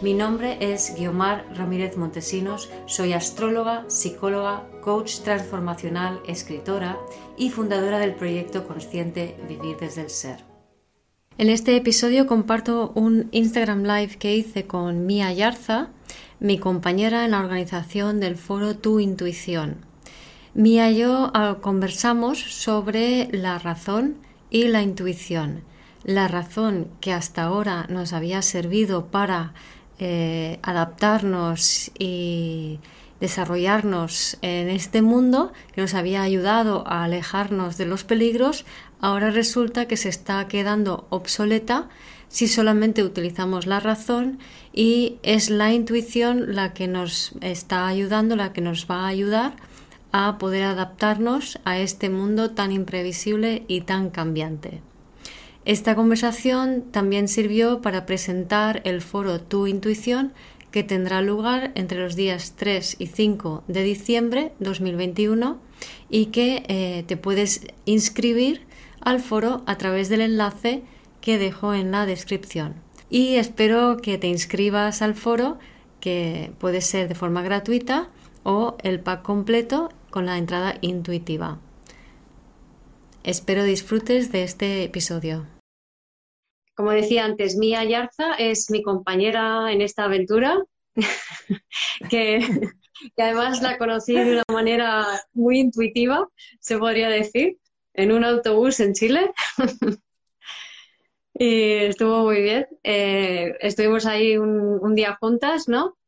Mi nombre es Guiomar Ramírez Montesinos, soy astróloga, psicóloga, coach transformacional, escritora y fundadora del proyecto consciente Vivir desde el Ser. En este episodio comparto un Instagram Live que hice con Mia Yarza, mi compañera en la organización del foro Tu Intuición. Mia y yo ah, conversamos sobre la razón y la intuición. La razón que hasta ahora nos había servido para eh, adaptarnos y desarrollarnos en este mundo que nos había ayudado a alejarnos de los peligros, ahora resulta que se está quedando obsoleta si solamente utilizamos la razón y es la intuición la que nos está ayudando, la que nos va a ayudar a poder adaptarnos a este mundo tan imprevisible y tan cambiante. Esta conversación también sirvió para presentar el foro Tu Intuición que tendrá lugar entre los días 3 y 5 de diciembre 2021 y que eh, te puedes inscribir al foro a través del enlace que dejo en la descripción. Y espero que te inscribas al foro, que puede ser de forma gratuita o el pack completo con la entrada intuitiva. Espero disfrutes de este episodio. Como decía antes, Mía Yarza es mi compañera en esta aventura, que, además la conocí de una manera muy intuitiva, se podría decir, en un autobús en Chile. y estuvo muy bien. Eh, estuvimos ahí un, un, día juntas, ¿no?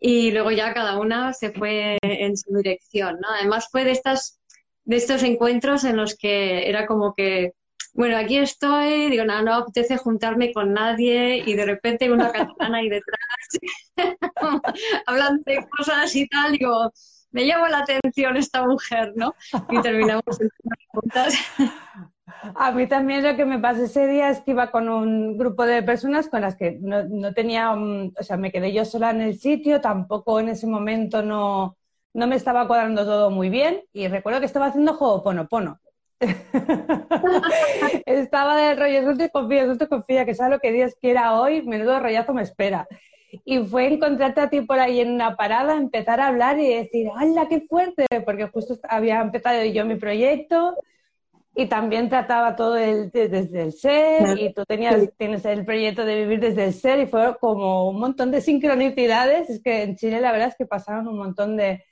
Y luego ya cada una se fue en su dirección, ¿no? Además fue de estas de estos encuentros en los que era como que bueno, aquí estoy, digo, no, no apetece juntarme con nadie y de repente una catalana ahí detrás, hablando de cosas y tal, digo, me llama la atención esta mujer, ¿no? Y terminamos juntas. A mí también lo que me pasó ese día es que iba con un grupo de personas con las que no, no tenía, mm, o sea, me quedé yo sola en el sitio, tampoco en ese momento no, no me estaba cuadrando todo muy bien y recuerdo que estaba haciendo juego pono pono Estaba del rollo, suerte confía, suerte confía, que sabes lo que Dios quiera hoy, menudo rollazo me espera. Y fue encontrarte a ti por ahí en una parada, empezar a hablar y decir, ¡hala, qué fuerte! Porque justo había empezado yo mi proyecto y también trataba todo el, desde el ser y tú tenías, tienes el proyecto de vivir desde el ser y fue como un montón de sincronicidades. Es que en Chile la verdad es que pasaron un montón de,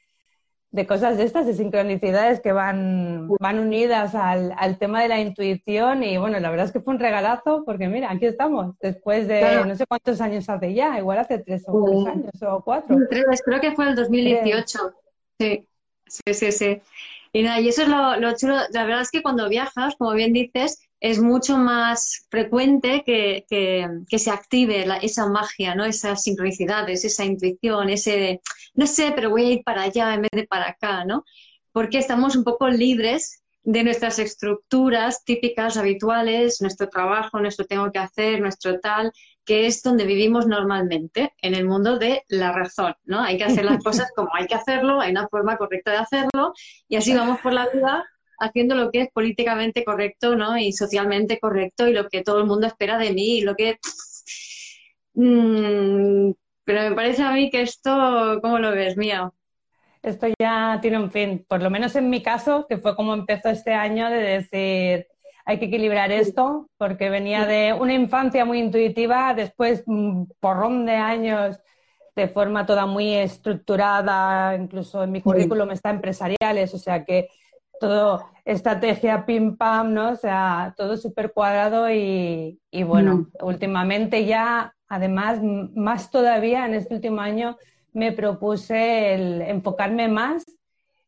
de cosas de estas, de sincronicidades que van, van unidas al, al, tema de la intuición y bueno, la verdad es que fue un regalazo porque mira, aquí estamos, después de no sé cuántos años hace ya, igual hace tres o tres años o cuatro. Tres, creo que fue el 2018. Sí, sí, sí, sí. Y nada, y eso es lo, lo chulo, la verdad es que cuando viajas, como bien dices, es mucho más frecuente que, que, se active esa magia, ¿no? Esas sincronicidades, esa intuición, ese, no sé, pero voy a ir para allá en vez de para acá, ¿no? Porque estamos un poco libres de nuestras estructuras típicas, habituales, nuestro trabajo, nuestro tengo que hacer, nuestro tal, que es donde vivimos normalmente, en el mundo de la razón, ¿no? Hay que hacer las cosas como hay que hacerlo, hay una forma correcta de hacerlo, y así vamos por la vida haciendo lo que es políticamente correcto ¿no? y socialmente correcto y lo que todo el mundo espera de mí y lo que... Mm, pero me parece a mí que esto, ¿cómo lo ves, Mía? Esto ya tiene un fin, por lo menos en mi caso, que fue como empezó este año de decir, hay que equilibrar esto, porque venía de una infancia muy intuitiva, después un porrón de años de forma toda muy estructurada, incluso en mi currículum está empresariales, o sea que todo estrategia pim pam, ¿no? O sea, todo súper cuadrado y, bueno, últimamente ya, además, más todavía en este último año, me propuse el enfocarme más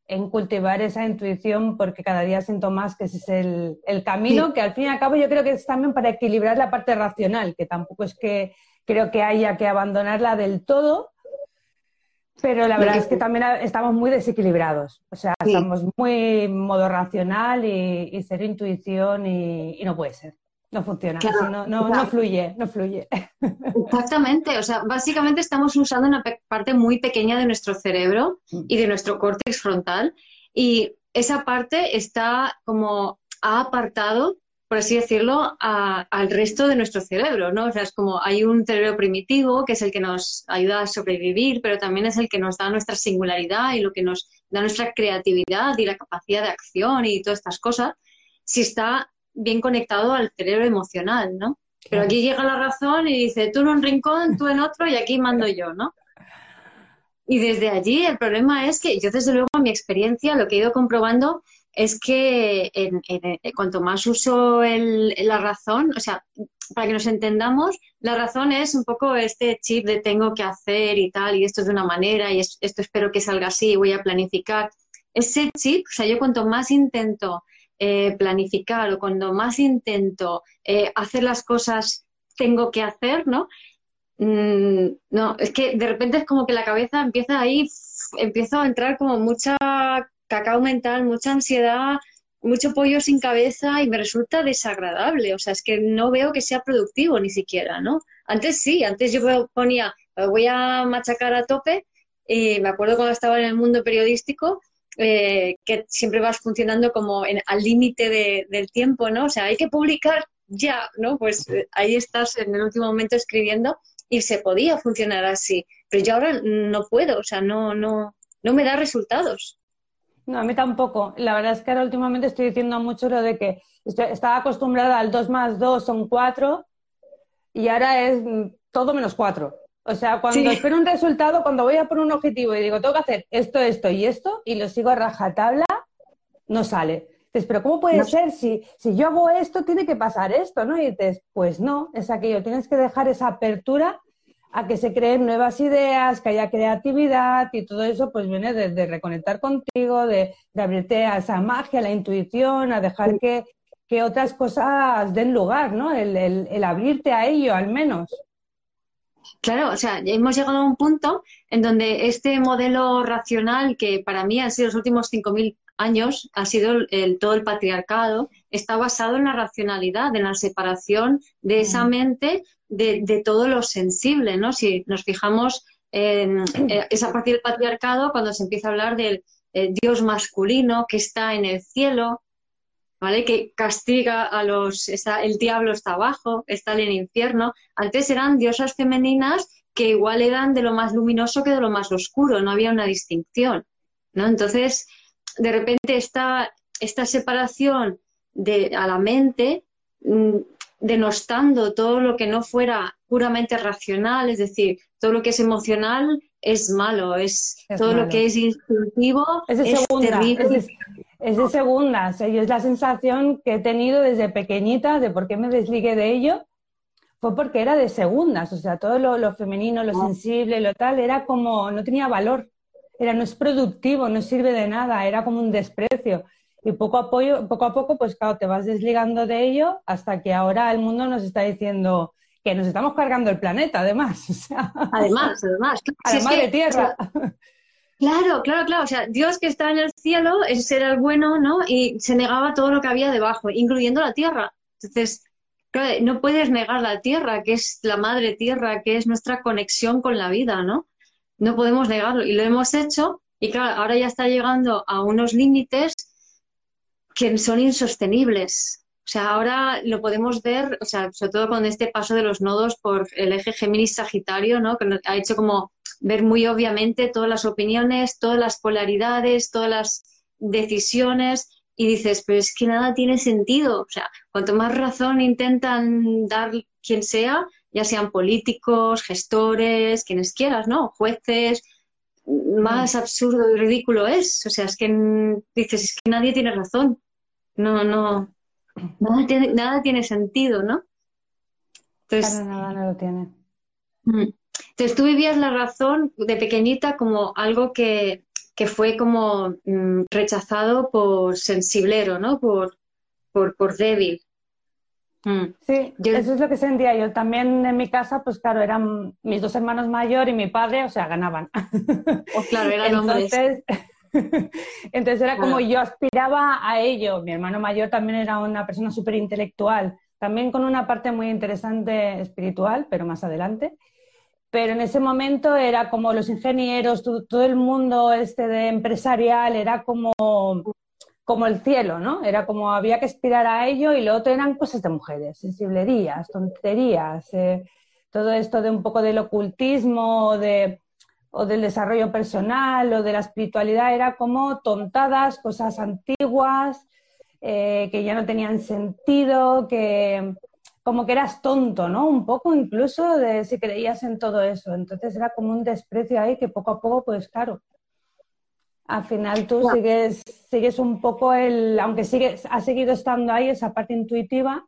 en cultivar esa intuición porque cada día siento más que ese es el, el camino, que al fin y al cabo yo creo que es también para equilibrar la parte racional, que tampoco es que creo que haya que abandonarla del todo, Pero la verdad es que también estamos muy desequilibrados. O sea, estamos muy en modo racional y, y cero intuición y, no puede ser. No funciona. no, no, no, fluye, no fluye. Exactamente. O sea, básicamente estamos usando una parte muy pequeña de nuestro cerebro y de nuestro córtex frontal. Y esa parte está como ha apartado por así decirlo, al resto de nuestro cerebro, ¿no? O sea, es como hay un cerebro primitivo que es el que nos ayuda a sobrevivir, pero también es el que nos da nuestra singularidad y lo que nos da nuestra creatividad y la capacidad de acción y todas estas cosas, si está bien conectado al cerebro emocional, ¿no? Pero aquí llega la razón y dice, tú en un rincón, tú en otro y aquí mando yo, ¿no? Y desde allí el problema es que yo desde luego en mi experiencia lo que he ido comprobando es que eh, cuanto más uso la razón, o sea, para que nos entendamos, la razón es un poco este chip de tengo que hacer y tal, y esto es de una manera, y esto espero que salga así, voy a planificar. Ese chip, o sea, yo cuanto más intento eh, planificar o cuando más intento eh, hacer las cosas tengo que hacer, ¿no? Mm, no, es que de repente es como que la cabeza empieza ahí, empiezo a entrar como mucha cacao mental, mucha ansiedad, mucho pollo sin cabeza y me resulta desagradable. O sea, es que no veo que sea productivo ni siquiera, ¿no? Antes sí, antes yo ponía, voy a machacar a tope. Y me acuerdo cuando estaba en el mundo periodístico, eh, que siempre vas funcionando como al límite del tiempo, ¿no? O sea, hay que publicar ya, ¿no? Pues eh, ahí estás en el último momento escribiendo y se podía funcionar así. Pero yo ahora no puedo, o sea, no, no, no me da resultados. No, a mí tampoco. La verdad es que ahora últimamente estoy diciendo mucho lo de que estaba acostumbrada al 2 más 2 son 4 y ahora es todo menos 4. O sea, cuando espero un resultado, cuando voy a por un objetivo y digo, tengo que hacer esto, esto y esto, y lo sigo a rajatabla, no sale. Dices, pero ¿cómo puede ser? Si, si yo hago esto, tiene que pasar esto, ¿no? Y dices, pues no, es aquello. Tienes que dejar esa apertura a que se creen nuevas ideas, que haya creatividad y todo eso pues viene de, reconectar contigo, de, abrirte a esa magia, a la intuición, a dejar que, otras cosas den lugar, ¿no? El, abrirte a ello al menos. Claro, o sea, hemos llegado a un punto en donde este modelo racional que para mí han sido los últimos 5.000 años, ha sido el, todo el patriarcado, está basado en la racionalidad, en la separación de esa mm. mente de, todo lo sensible, ¿no? Si nos fijamos en eh, esa parte del patriarcado, cuando se empieza a hablar del eh, Dios masculino que está en el cielo, ¿vale? Que castiga a los, el diablo está abajo, está en el infierno. Antes eran diosas femeninas que igual eran de lo más luminoso que de lo más oscuro, no había una distinción, ¿no? Entonces, de repente esta, esta separación de, a la mente mm, denostando todo lo que no fuera puramente racional, es decir, todo lo que es emocional es malo, es, todo lo que es instintivo es, de terrible. Es de, segundas, y es la sensación que he tenido desde pequeñita de por qué me desligué de ello, fue porque era de segundas, o sea, todo lo, femenino, lo ah. sensible, lo tal, era como, no tenía valor, era no es productivo, no sirve de nada, era como un desprecio. Y poco a, poco, poco a poco, pues claro, te vas desligando de ello hasta que ahora el mundo nos está diciendo que nos estamos cargando el planeta, además. además, además. Además de tierra. claro, claro, claro. O sea, Dios que está en el cielo, ese era el bueno, ¿no? Y se negaba todo lo que había debajo, incluyendo la tierra. Entonces, claro, no puedes negar la tierra, que es la madre tierra, que es nuestra conexión con la vida, ¿no? No podemos negarlo. Y lo hemos hecho, y claro, ahora ya está llegando a unos límites que son insostenibles. O sea, ahora lo podemos ver, o sea, sobre todo con este paso de los nodos por el eje Géminis-Sagitario, ¿no? Que ha hecho como ver muy obviamente todas las opiniones, todas las polaridades, todas las decisiones y dices, pero es que nada tiene sentido. O sea, cuanto más razón intentan dar quien sea, ya sean políticos, gestores, quienes quieras, ¿no? Jueces, más mm. absurdo y ridículo es. O sea, es que dices, es que nadie tiene razón. No, no, nada tiene, nada tiene sentido, ¿no? Entonces, nada no lo tiene. Mm. Entonces tú vivías la razón de pequeñita como algo que, fue como mm, rechazado por sensiblero, ¿no? Por, por, por débil. Mm. Sí, eso es lo que sentía yo. También en mi casa, pues claro, eran mis dos hermanos mayores y mi padre, o sea, ganaban. Oh, claro, eran entonces, entonces era como yo aspiraba a ello. Mi hermano mayor también era una persona súper intelectual, también con una parte muy interesante espiritual, pero más adelante. Pero en ese momento era como los ingenieros, todo el mundo este de empresarial, era como como el cielo, ¿no? Era como había que aspirar a ello y lo otro eran cosas de mujeres, sensiblerías, tonterías, eh, todo esto de un poco del ocultismo de, o del desarrollo personal o de la espiritualidad era como tontadas, cosas antiguas, eh, que ya no tenían sentido, que como que eras tonto, ¿no? Un poco incluso de si creías en todo eso. Entonces era como un desprecio ahí que poco a poco, pues claro, al final tú sigues, sigues un poco el, aunque sigues, ha seguido estando ahí esa parte intuitiva,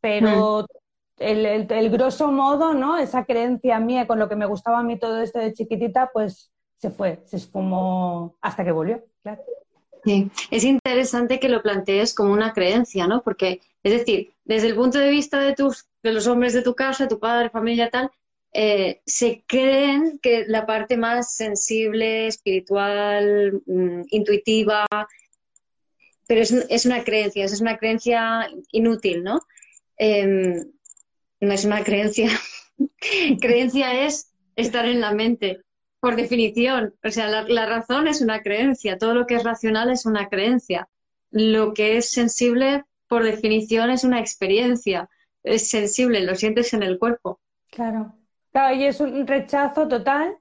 pero mm. El, el, grosso modo, ¿no? Esa creencia mía con lo que me gustaba a mí todo esto de chiquitita, pues se fue, se esfumó hasta que volvió, claro. Es interesante que lo plantees como una creencia, ¿no? Porque, es decir, desde el punto de vista de tus, de los hombres de tu casa, tu padre, familia, tal, eh, se creen que la parte más sensible, espiritual, mm, intuitiva, pero es, una creencia, es una creencia inútil, ¿no? Em, no es una creencia. creencia es estar en la mente, por definición. O sea, la, razón es una creencia, todo lo que es racional es una creencia. Lo que es sensible, por definición, es una experiencia. Es sensible, lo sientes en el cuerpo. Claro. Claro, y es un rechazo total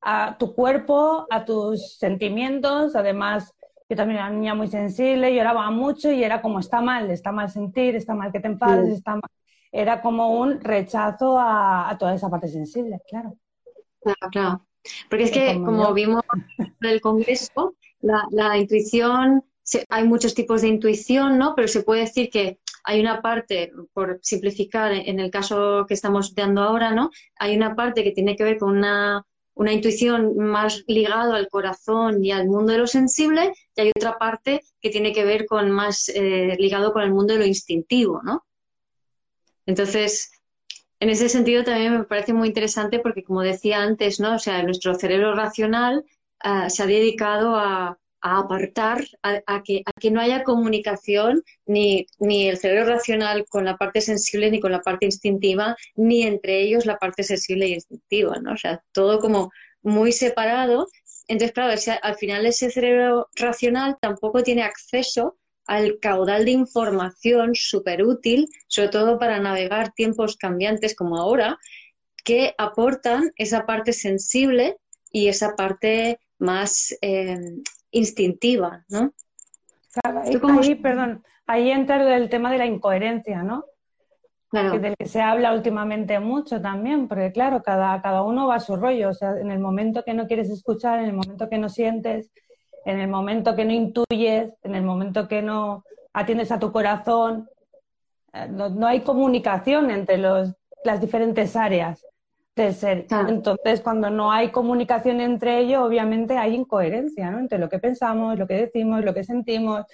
a tu cuerpo, a tus sentimientos. Además, yo también era una niña muy sensible, lloraba mucho y era como está mal, está mal sentir, está mal que te enfades, está mal. Era como un rechazo a, toda esa parte sensible, claro. Claro, claro. Porque es que, como, vimos en el Congreso, la, la intuición, hay muchos tipos de intuición, ¿no? Pero se puede decir que hay una parte, por simplificar, en el caso que estamos dando ahora, ¿no? Hay una parte que tiene que ver con una, intuición más ligada al corazón y al mundo de lo sensible, y hay otra parte que tiene que ver con más eh, ligado con el mundo de lo instintivo, ¿no? Entonces, en ese sentido también me parece muy interesante porque, como decía antes, ¿no? O sea, nuestro cerebro racional ah, se ha dedicado a, a apartar, a, que, a que no haya comunicación ni, ni el cerebro racional con la parte sensible ni con la parte instintiva, ni entre ellos la parte sensible y instintiva, ¿no? O sea, todo como muy separado. Entonces, claro, al final ese cerebro racional tampoco tiene acceso al caudal de información súper útil, sobre todo para navegar tiempos cambiantes como ahora, que aportan esa parte sensible y esa parte más eh, instintiva, ¿no? Claro, ahí, perdón, ahí entra el tema de la incoherencia, ¿no? Claro. del que se habla últimamente mucho también, porque claro, cada, cada uno va a su rollo, o sea, en el momento que no quieres escuchar, en el momento que no sientes, en el momento que no intuyes, en el momento que no atiendes a tu corazón, eh, no, no hay comunicación entre los, las diferentes áreas de ser. Entonces, cuando no hay comunicación entre ellos, obviamente hay incoherencia, ¿no? Entre lo que pensamos, lo que decimos, lo que sentimos.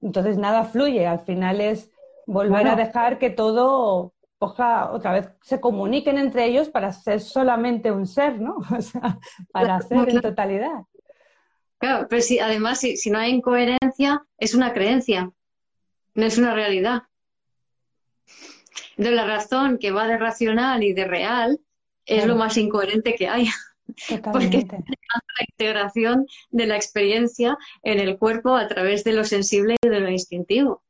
Entonces, nada fluye. Al final es volver a dejar que todo coja, otra vez, se comuniquen entre ellos para ser solamente un ser, ¿no? O sea, para ser en totalidad. Claro, pero si, además, si, si no hay incoherencia, es una creencia, no es una realidad. De la razón que va de racional y de real es lo más incoherente que hay. Porque es la integración de la experiencia en el cuerpo a través de lo sensible y de lo instintivo.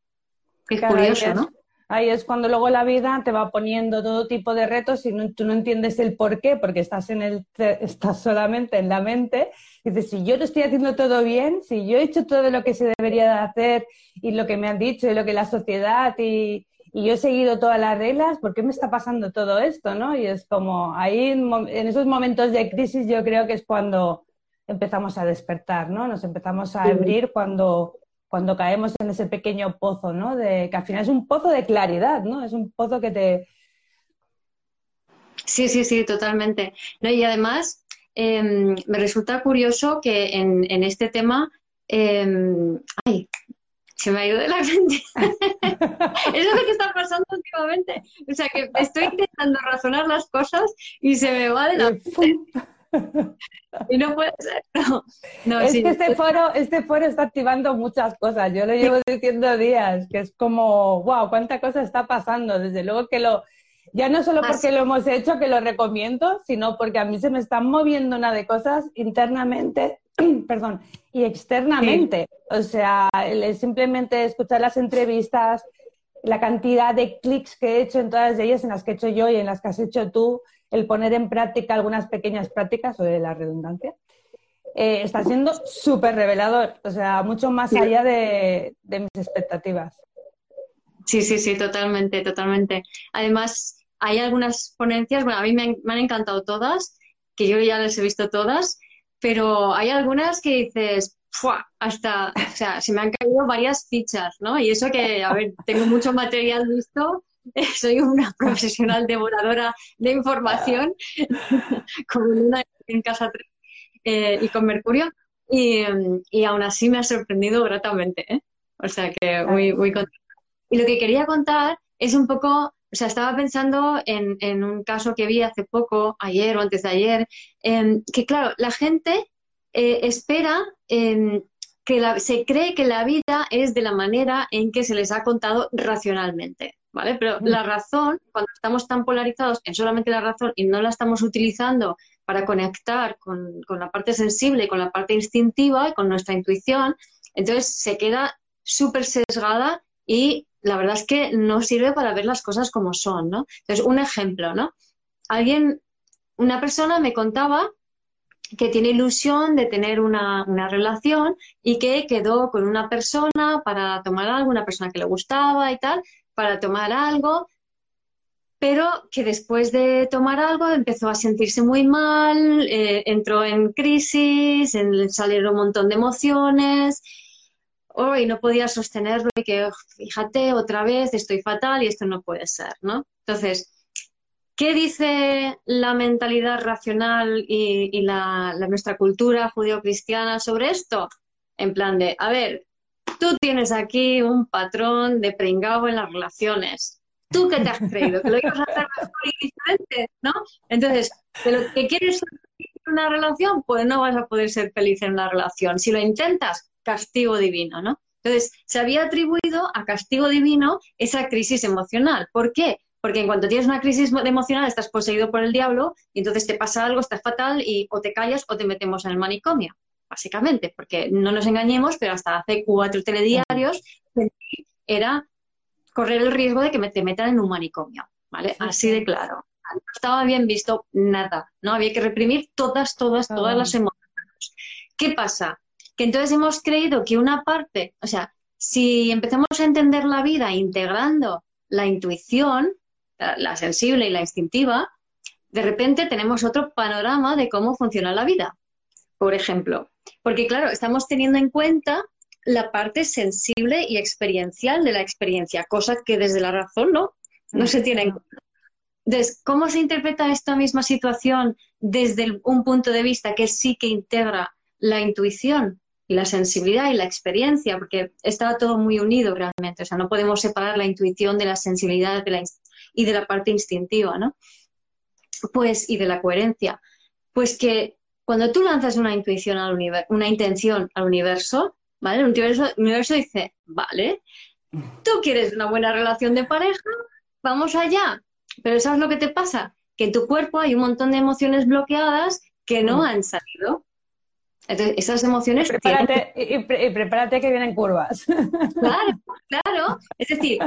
Qué curioso, ¿no? Ahí es cuando luego la vida te va poniendo todo tipo de retos y tú no entiendes el por qué, porque estás, en el, estás solamente en la mente. Y dices, si yo lo estoy haciendo todo bien, si yo he hecho todo lo que se debería de hacer y lo que me han dicho y lo que la sociedad y, y yo he seguido todas las reglas, ¿por qué me está pasando todo esto? ¿no? Y es como ahí, en esos momentos de crisis, yo creo que es cuando empezamos a despertar, ¿no? Nos empezamos a abrir cuando, cuando caemos en ese pequeño pozo, ¿no? De, que al final es un pozo de claridad, ¿no? Es un pozo que te... Sí, sí, sí, totalmente. No, y además, em, me resulta curioso que en, en este tema, eh, ay, se me ha ido de la mente. Eso es lo que está pasando últimamente. O sea, que estoy intentando razonar las cosas y se me va de la mente. y no puede ser. No. es que este foro, este foro está activando muchas cosas. Yo lo llevo diciendo días, que es como, wow, cuánta cosa está pasando. Desde luego que lo, ya no solo porque lo hemos hecho, que lo recomiendo, sino porque a mí se me están moviendo una de cosas internamente, perdón, y externamente. O sea, simplemente escuchar las entrevistas, la cantidad de clics que he hecho en todas ellas, en las que he hecho yo y en las que has hecho tú, el poner en práctica algunas pequeñas prácticas sobre la redundancia, eh, está siendo súper revelador, o sea, mucho más allá de, mis expectativas. Sí, sí, sí, totalmente, totalmente. Además, hay algunas ponencias, bueno, a mí me han, encantado todas, que yo ya las he visto todas, pero hay algunas que dices, hasta, o sea, se me han caído varias fichas, ¿no? Y eso que, a ver, tengo mucho material visto soy una profesional devoradora de información, como una en casa eh, y con Mercurio, y, aún así me ha sorprendido gratamente, ¿eh? O sea que muy, muy contenta. Y lo que quería contar es un poco, o sea, estaba pensando en, un caso que vi hace poco, ayer o antes de ayer, em, que claro, la gente eh, espera em, que se cree que la vida es de la manera en que se les ha contado racionalmente. ¿Vale? Pero la razón, cuando estamos tan polarizados en solamente la razón y no la estamos utilizando para conectar con, la parte sensible, con la parte instintiva y con nuestra intuición, entonces se queda súper sesgada y la verdad es que no sirve para ver las cosas como son, ¿no? Entonces, un ejemplo, ¿no? Alguien, una persona me contaba que tiene ilusión de tener una, una, relación y que quedó con una persona para tomar algo, una persona que le gustaba y tal, para tomar algo, pero que después de tomar algo empezó a sentirse muy mal, eh, entró en crisis, en, salieron un montón de emociones, oh, y no podía sostenerlo y que, fíjate, otra vez estoy fatal y esto no puede ser, ¿no? Entonces, ¿qué dice la mentalidad racional y, la, nuestra cultura judeocristiana sobre esto? En plan de, a ver, tú tienes aquí un patrón de pringao en las relaciones. ¿Tú qué te has creído? ¿Que lo ibas a hacer mejor y? ¿No? Entonces, de lo que quieres en una relación, pues no vas a poder ser feliz en una relación. Si lo intentas, castigo divino, ¿no? Entonces, se había atribuido a castigo divino esa crisis emocional. ¿Por qué? Porque en cuanto tienes una crisis emocional estás poseído por el diablo y entonces te pasa algo, estás fatal y o te callas o te metemos en el manicomio básicamente, porque no nos engañemos, pero hasta hace cuatro telediarios era correr el riesgo de que me te metan en un manicomio, ¿vale? Así de claro. No estaba bien visto nada, ¿no? Había que reprimir todas, todas, todas las emociones. ¿Qué pasa? Que entonces hemos creído que una parte, o sea, si empezamos a entender la vida integrando la intuición, la sensible y la instintiva, de repente tenemos otro panorama de cómo funciona la vida. Por ejemplo, porque claro, estamos teniendo en cuenta la parte sensible y experiencial de la experiencia, cosa que desde la razón no, no se tiene en cuenta. Entonces, ¿cómo se interpreta esta misma situación desde un punto de vista que sí que integra la intuición y la sensibilidad y la experiencia? Porque está todo muy unido realmente, o sea, no podemos separar la intuición de la sensibilidad y de la parte instintiva, ¿no? Pues, y de la coherencia. Pues que cuando tú lanzas una intuición al universo, una intención al universo, ¿vale? El universo, el universo dice, vale, tú quieres una buena relación de pareja, vamos allá. Pero ¿sabes lo que te pasa? Que en tu cuerpo hay un montón de emociones bloqueadas que no mm. han salido. Entonces, esas emociones... Prepárate, y, prepárate que vienen curvas. Claro, claro. Es decir,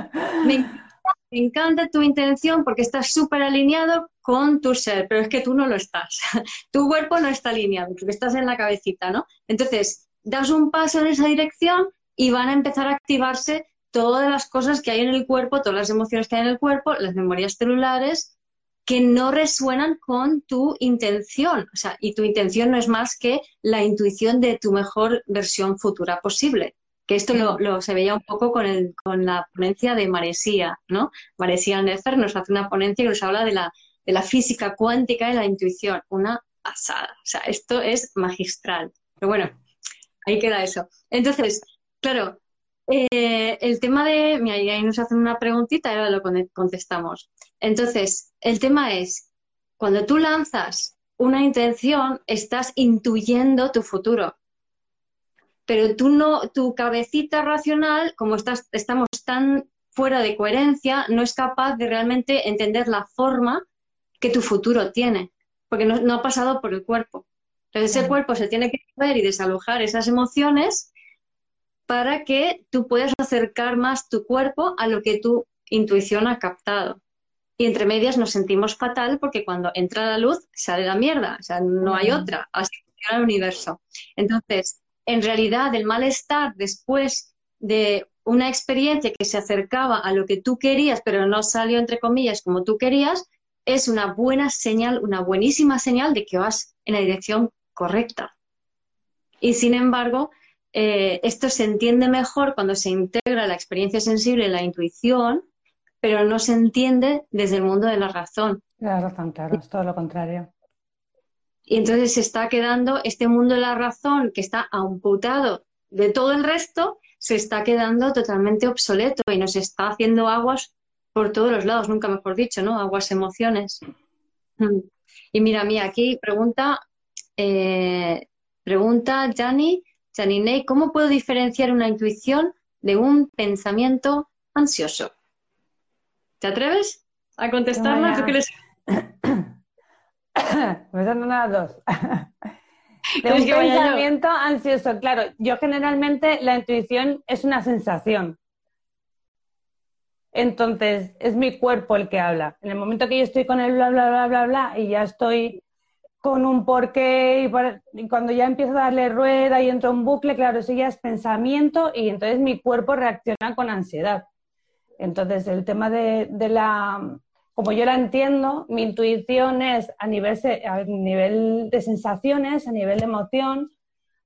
me me encanta tu intención porque estás súper alineado con tu ser, pero es que tú no lo estás. tu cuerpo no está alineado porque estás en la cabecita, ¿no? Entonces, das un paso en esa dirección y van a empezar a activarse todas las cosas que hay en el cuerpo, todas las emociones que hay en el cuerpo, las memorias celulares que no resuenan con tu intención. O sea, y tu intención no es más que la intuición de tu mejor versión futura posible que esto lo, se veía un poco con, el, con la ponencia de Maresía, ¿no? Maresía Nefer nos hace una ponencia que nos habla de la, de la física cuántica y la intuición, una pasada, o sea, esto es magistral. Pero bueno, ahí queda eso. Entonces, claro, eh, el tema de, mira, ahí nos hacen una preguntita y ahora lo contestamos. Entonces, el tema es, cuando tú lanzas una intención, estás intuyendo tu futuro. Pero tú no, tu cabecita racional, como estás, estamos tan fuera de coherencia, no es capaz de realmente entender la forma que tu futuro tiene, porque no, ha pasado por el cuerpo. Entonces ese cuerpo se tiene que mover y desalojar esas emociones para que tú puedas acercar más tu cuerpo a lo que tu intuición ha captado. Y entre medias nos sentimos fatal porque cuando entra la luz sale la mierda, o sea, no hay otra, así funciona el universo. Entonces, en realidad, el malestar después de una experiencia que se acercaba a lo que tú querías, pero no salió entre comillas como tú querías, es una buena señal, una buenísima señal de que vas en la dirección correcta. Y sin embargo, eh, esto se entiende mejor cuando se integra la experiencia sensible y la intuición, pero no se entiende desde el mundo de la razón. La razón, claro, es todo lo contrario. Y entonces se está quedando este mundo de la razón que está amputado de todo el resto, se está quedando totalmente obsoleto y nos está haciendo aguas por todos los lados, nunca mejor dicho, ¿no? Aguas emociones. Mm. Y mira, mí aquí pregunta, eh, pregunta Jani, Janine, ¿cómo puedo diferenciar una intuición de un pensamiento ansioso? ¿Te atreves a quieres? Me están dando dos. de un pensamiento ansioso. Claro, yo generalmente la intuición es una sensación. Entonces, es mi cuerpo el que habla. En el momento que yo estoy con el bla, bla, bla, bla, bla, y ya estoy con un porqué, y, cuando ya empiezo a darle rueda y entro en bucle, claro, eso ya es pensamiento, y entonces mi cuerpo reacciona con ansiedad. Entonces, el tema de, de la, como yo la entiendo, mi intuición es a nivel, a nivel de sensaciones, a nivel de emoción,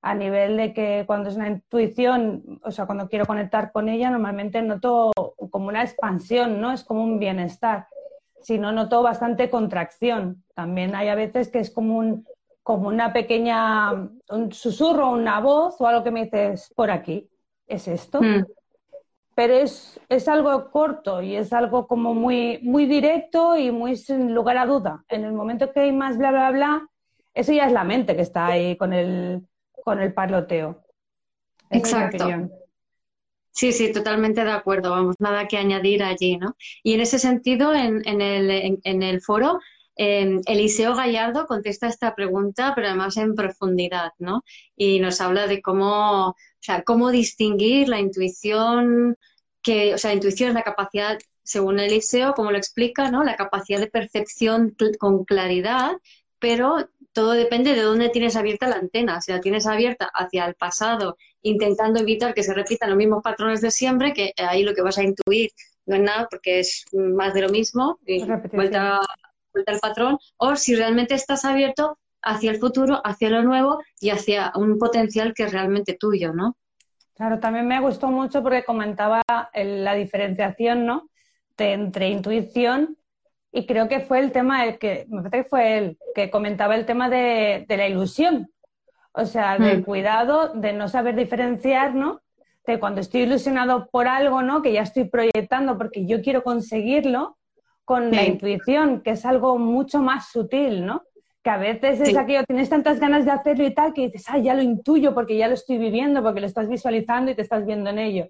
a nivel de que cuando es una intuición, o sea, cuando quiero conectar con ella, normalmente noto como una expansión, ¿no? Es como un bienestar. Si no, noto bastante contracción. También hay a veces que es como, un, como una pequeña, un susurro, una voz o algo que me dices, por aquí, es esto. Mm. Pero es, es, algo corto y es algo como muy, muy directo y muy sin lugar a duda. En el momento que hay más bla, bla, bla, eso ya es la mente que está ahí con el, con el parloteo. Exacto. Sí, sí, totalmente de acuerdo, vamos, nada que añadir allí, ¿no? Y en ese sentido, en, el, en, el, foro, eh, Eliseo Gallardo contesta esta pregunta, pero además en profundidad, ¿no? Y nos habla de cómo, o sea, cómo distinguir la intuición, que, o sea, la intuición es la capacidad, según Eliseo, como lo explica, ¿no? La capacidad de percepción con claridad, pero todo depende de dónde tienes abierta la antena. Si la tienes abierta hacia el pasado, intentando evitar que se repitan los mismos patrones de siempre, que ahí lo que vas a intuir no es nada porque es más de lo mismo, y vuelta, vuelta al patrón, o si realmente estás abierto hacia el futuro, hacia lo nuevo y hacia un potencial que es realmente tuyo, ¿no? Claro, también me gustó mucho porque comentaba la diferenciación, ¿no? entre intuición y creo que fue el tema, el que, me parece que fue él, que comentaba el tema de, la ilusión. O sea, del mm. cuidado de no saber diferenciar, ¿no? De cuando estoy ilusionado por algo, ¿no? Que ya estoy proyectando porque yo quiero conseguirlo, con la intuición, que es algo mucho más sutil, ¿no? Que a veces es aquello, tienes tantas ganas de hacerlo y tal, que dices, ah, ya lo intuyo porque ya lo estoy viviendo, porque lo estás visualizando y te estás viendo en ello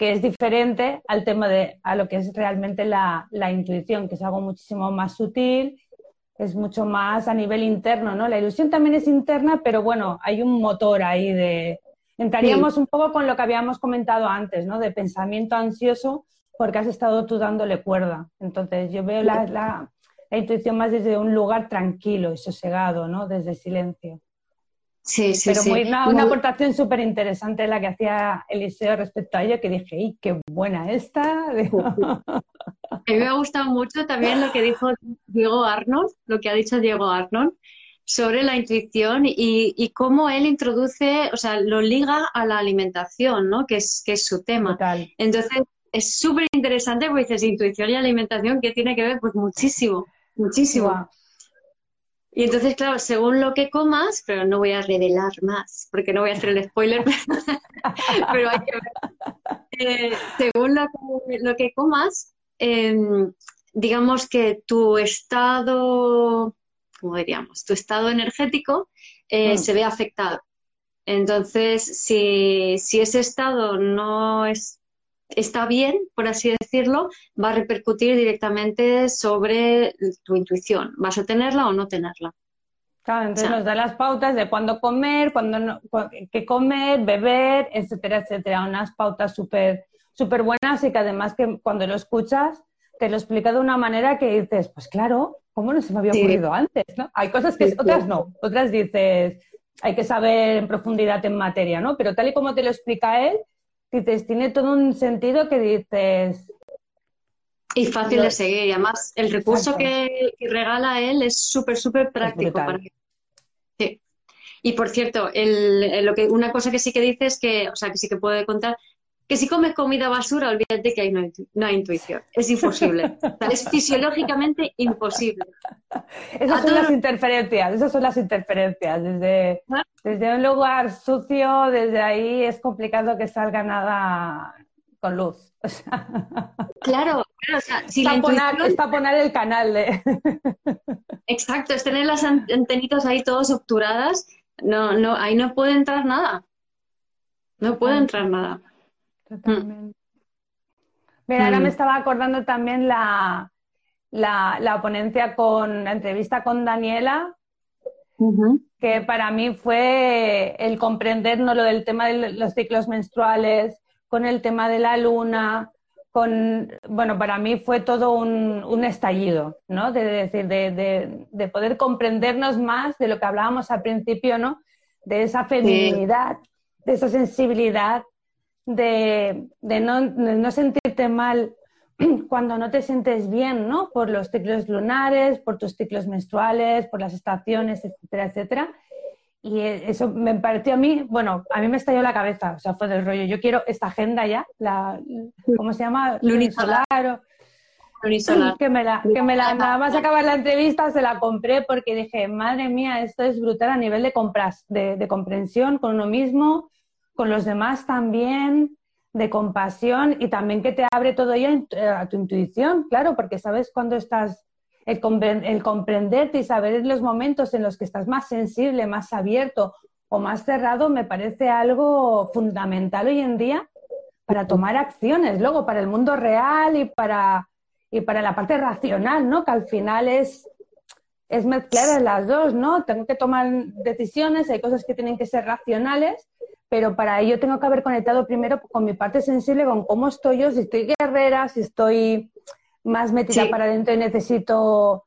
que es diferente al tema de a lo que es realmente la, intuición, que es algo muchísimo más sutil, es mucho más a nivel interno, ¿no? La ilusión también es interna, pero bueno, hay un motor ahí de... Entraríamos un poco con lo que habíamos comentado antes, ¿no? De pensamiento ansioso porque has estado tú dándole cuerda. Entonces yo veo la, la, la intuición más desde un lugar tranquilo y sosegado, ¿no? Desde silencio. Sí, sí, Pero Muy, una, aportación súper interesante la que hacía Eliseo respecto a ello, que dije, ¡ay, qué buena esta! a mí me ha gustado mucho también lo que dijo Diego Arnold, lo que ha dicho Diego Arnold sobre la intuición y, cómo él introduce, o sea, lo liga a la alimentación, ¿no? Que es, que es su tema. Entonces, es súper interesante porque dices intuición y alimentación, ¿qué tiene que ver? Pues muchísimo, muchísimo. Y entonces, claro, según lo que comas, pero no voy a revelar más, porque no voy a hacer el spoiler, pero hay que ver. Eh, según lo que, comas, em, digamos que tu estado, ¿cómo diríamos? Tu estado energético eh, mm. se ve afectado. Entonces, si, si ese estado no es, está bien, por así decirlo, va a repercutir directamente sobre tu intuición. ¿Vas a tenerla o no tenerla? Claro, entonces nos da las pautas de cuándo comer, cuándo no, qué comer, beber, etcétera, etcétera. Unas pautas súper súper buenas y que además que cuando lo escuchas te lo explica de una manera que dices, pues claro, ¿cómo no se me había ocurrido antes? ¿no? Hay cosas que otras no, otras dices, hay que saber en profundidad en materia, ¿no? Pero tal y como te lo explica él, dices, tiene todo un sentido que dices... Y fácil de seguir, y además el recurso que, regala él es súper, súper práctico. Para... Sí. Y por cierto, el, lo que, una cosa que sí que dice es que, o sea, que sí que puede contar, que si comes comida basura, olvídate que hay no, hay intuición. Es imposible. es fisiológicamente imposible. Esas son las interferencias, esas son las interferencias. Desde, ¿Ah? desde un lugar sucio, desde ahí es complicado que salga nada con luz. Claro, o sea, si el canal de... Exacto, es tener las antenitas ahí todas obturadas, no, no, ahí no puede entrar nada. No puede entrar nada. Totalmente. Mira, ahora me mm. estaba acordando también la, la, ponencia con la entrevista con Daniela, que para mí fue el comprender no lo del tema de los ciclos menstruales, con el tema de la luna, con, bueno, para mí fue todo un, estallido, ¿no? De decir, de, de, poder comprendernos más de lo que hablábamos al principio, ¿no? De esa feminidad, de esa sensibilidad, de, no, sentirte mal cuando no te sientes bien, ¿no? Por los ciclos lunares, por tus ciclos menstruales, por las estaciones, etcétera, etcétera. Y eso me pareció a mí, bueno, a mí me estalló la cabeza, o sea, fue del rollo. Yo quiero esta agenda ya, la, ¿cómo se llama? Lunisolar. Lunisolar. Que me la, que me la, nada más acabar la entrevista se la compré porque dije, madre mía, esto es brutal a nivel de compras, de, de comprensión con uno mismo, con los demás también, de compasión y también que te abre todo ello a tu intuición, claro, porque sabes cuando estás, el, comprenderte y saber los momentos en los que estás más sensible, más abierto o más cerrado, me parece algo fundamental hoy en día para tomar acciones, luego para el mundo real y para, y para la parte racional, ¿no? Que al final es, es mezclar las dos, ¿no? Tengo que tomar decisiones, hay cosas que tienen que ser racionales, pero para ello tengo que haber conectado primero con mi parte sensible, con cómo estoy yo, si estoy guerrera, si estoy más metida para adentro y necesito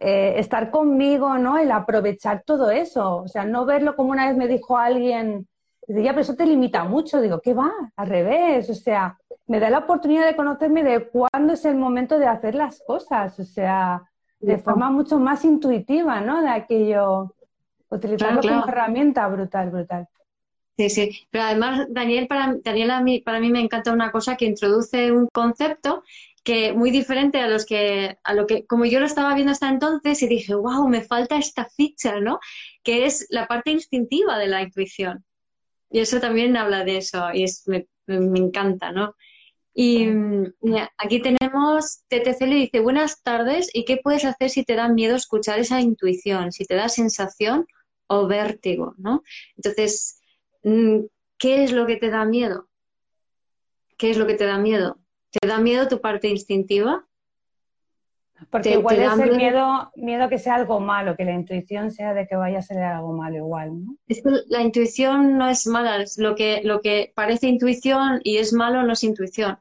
eh, estar conmigo, ¿no? El aprovechar todo eso, o sea, no verlo como una vez me dijo alguien, ya, pero eso te limita mucho, digo, ¿qué va? Al revés, o sea, me da la oportunidad de conocerme de cuándo es el momento de hacer las cosas, o sea, de forma mucho más intuitiva, ¿no? De aquello, utilizarlo como herramienta brutal, brutal. Sí, sí. Pero además, Daniel, para, Daniel a mí, para mí me encanta una cosa que introduce un concepto que muy diferente a los que, a lo que, como yo lo estaba viendo hasta entonces, y dije, wow, me falta esta ficha, ¿no? Que es la parte instintiva de la intuición. Y eso también habla de eso, y es, me, me encanta, ¿no? Y mira, aquí tenemos, TTC le dice, buenas tardes, ¿y qué puedes hacer si te da miedo escuchar esa intuición, si te da sensación o vértigo, ¿no? Entonces, ¿qué es lo que te da miedo? ¿Qué es lo que te da miedo? ¿Te da miedo tu parte instintiva? Porque igual es el miedo, miedo que sea algo malo, que la intuición sea de que vaya a ser algo malo igual, ¿no? la intuición no es mala, es lo que, lo que parece intuición y es malo no es intuición.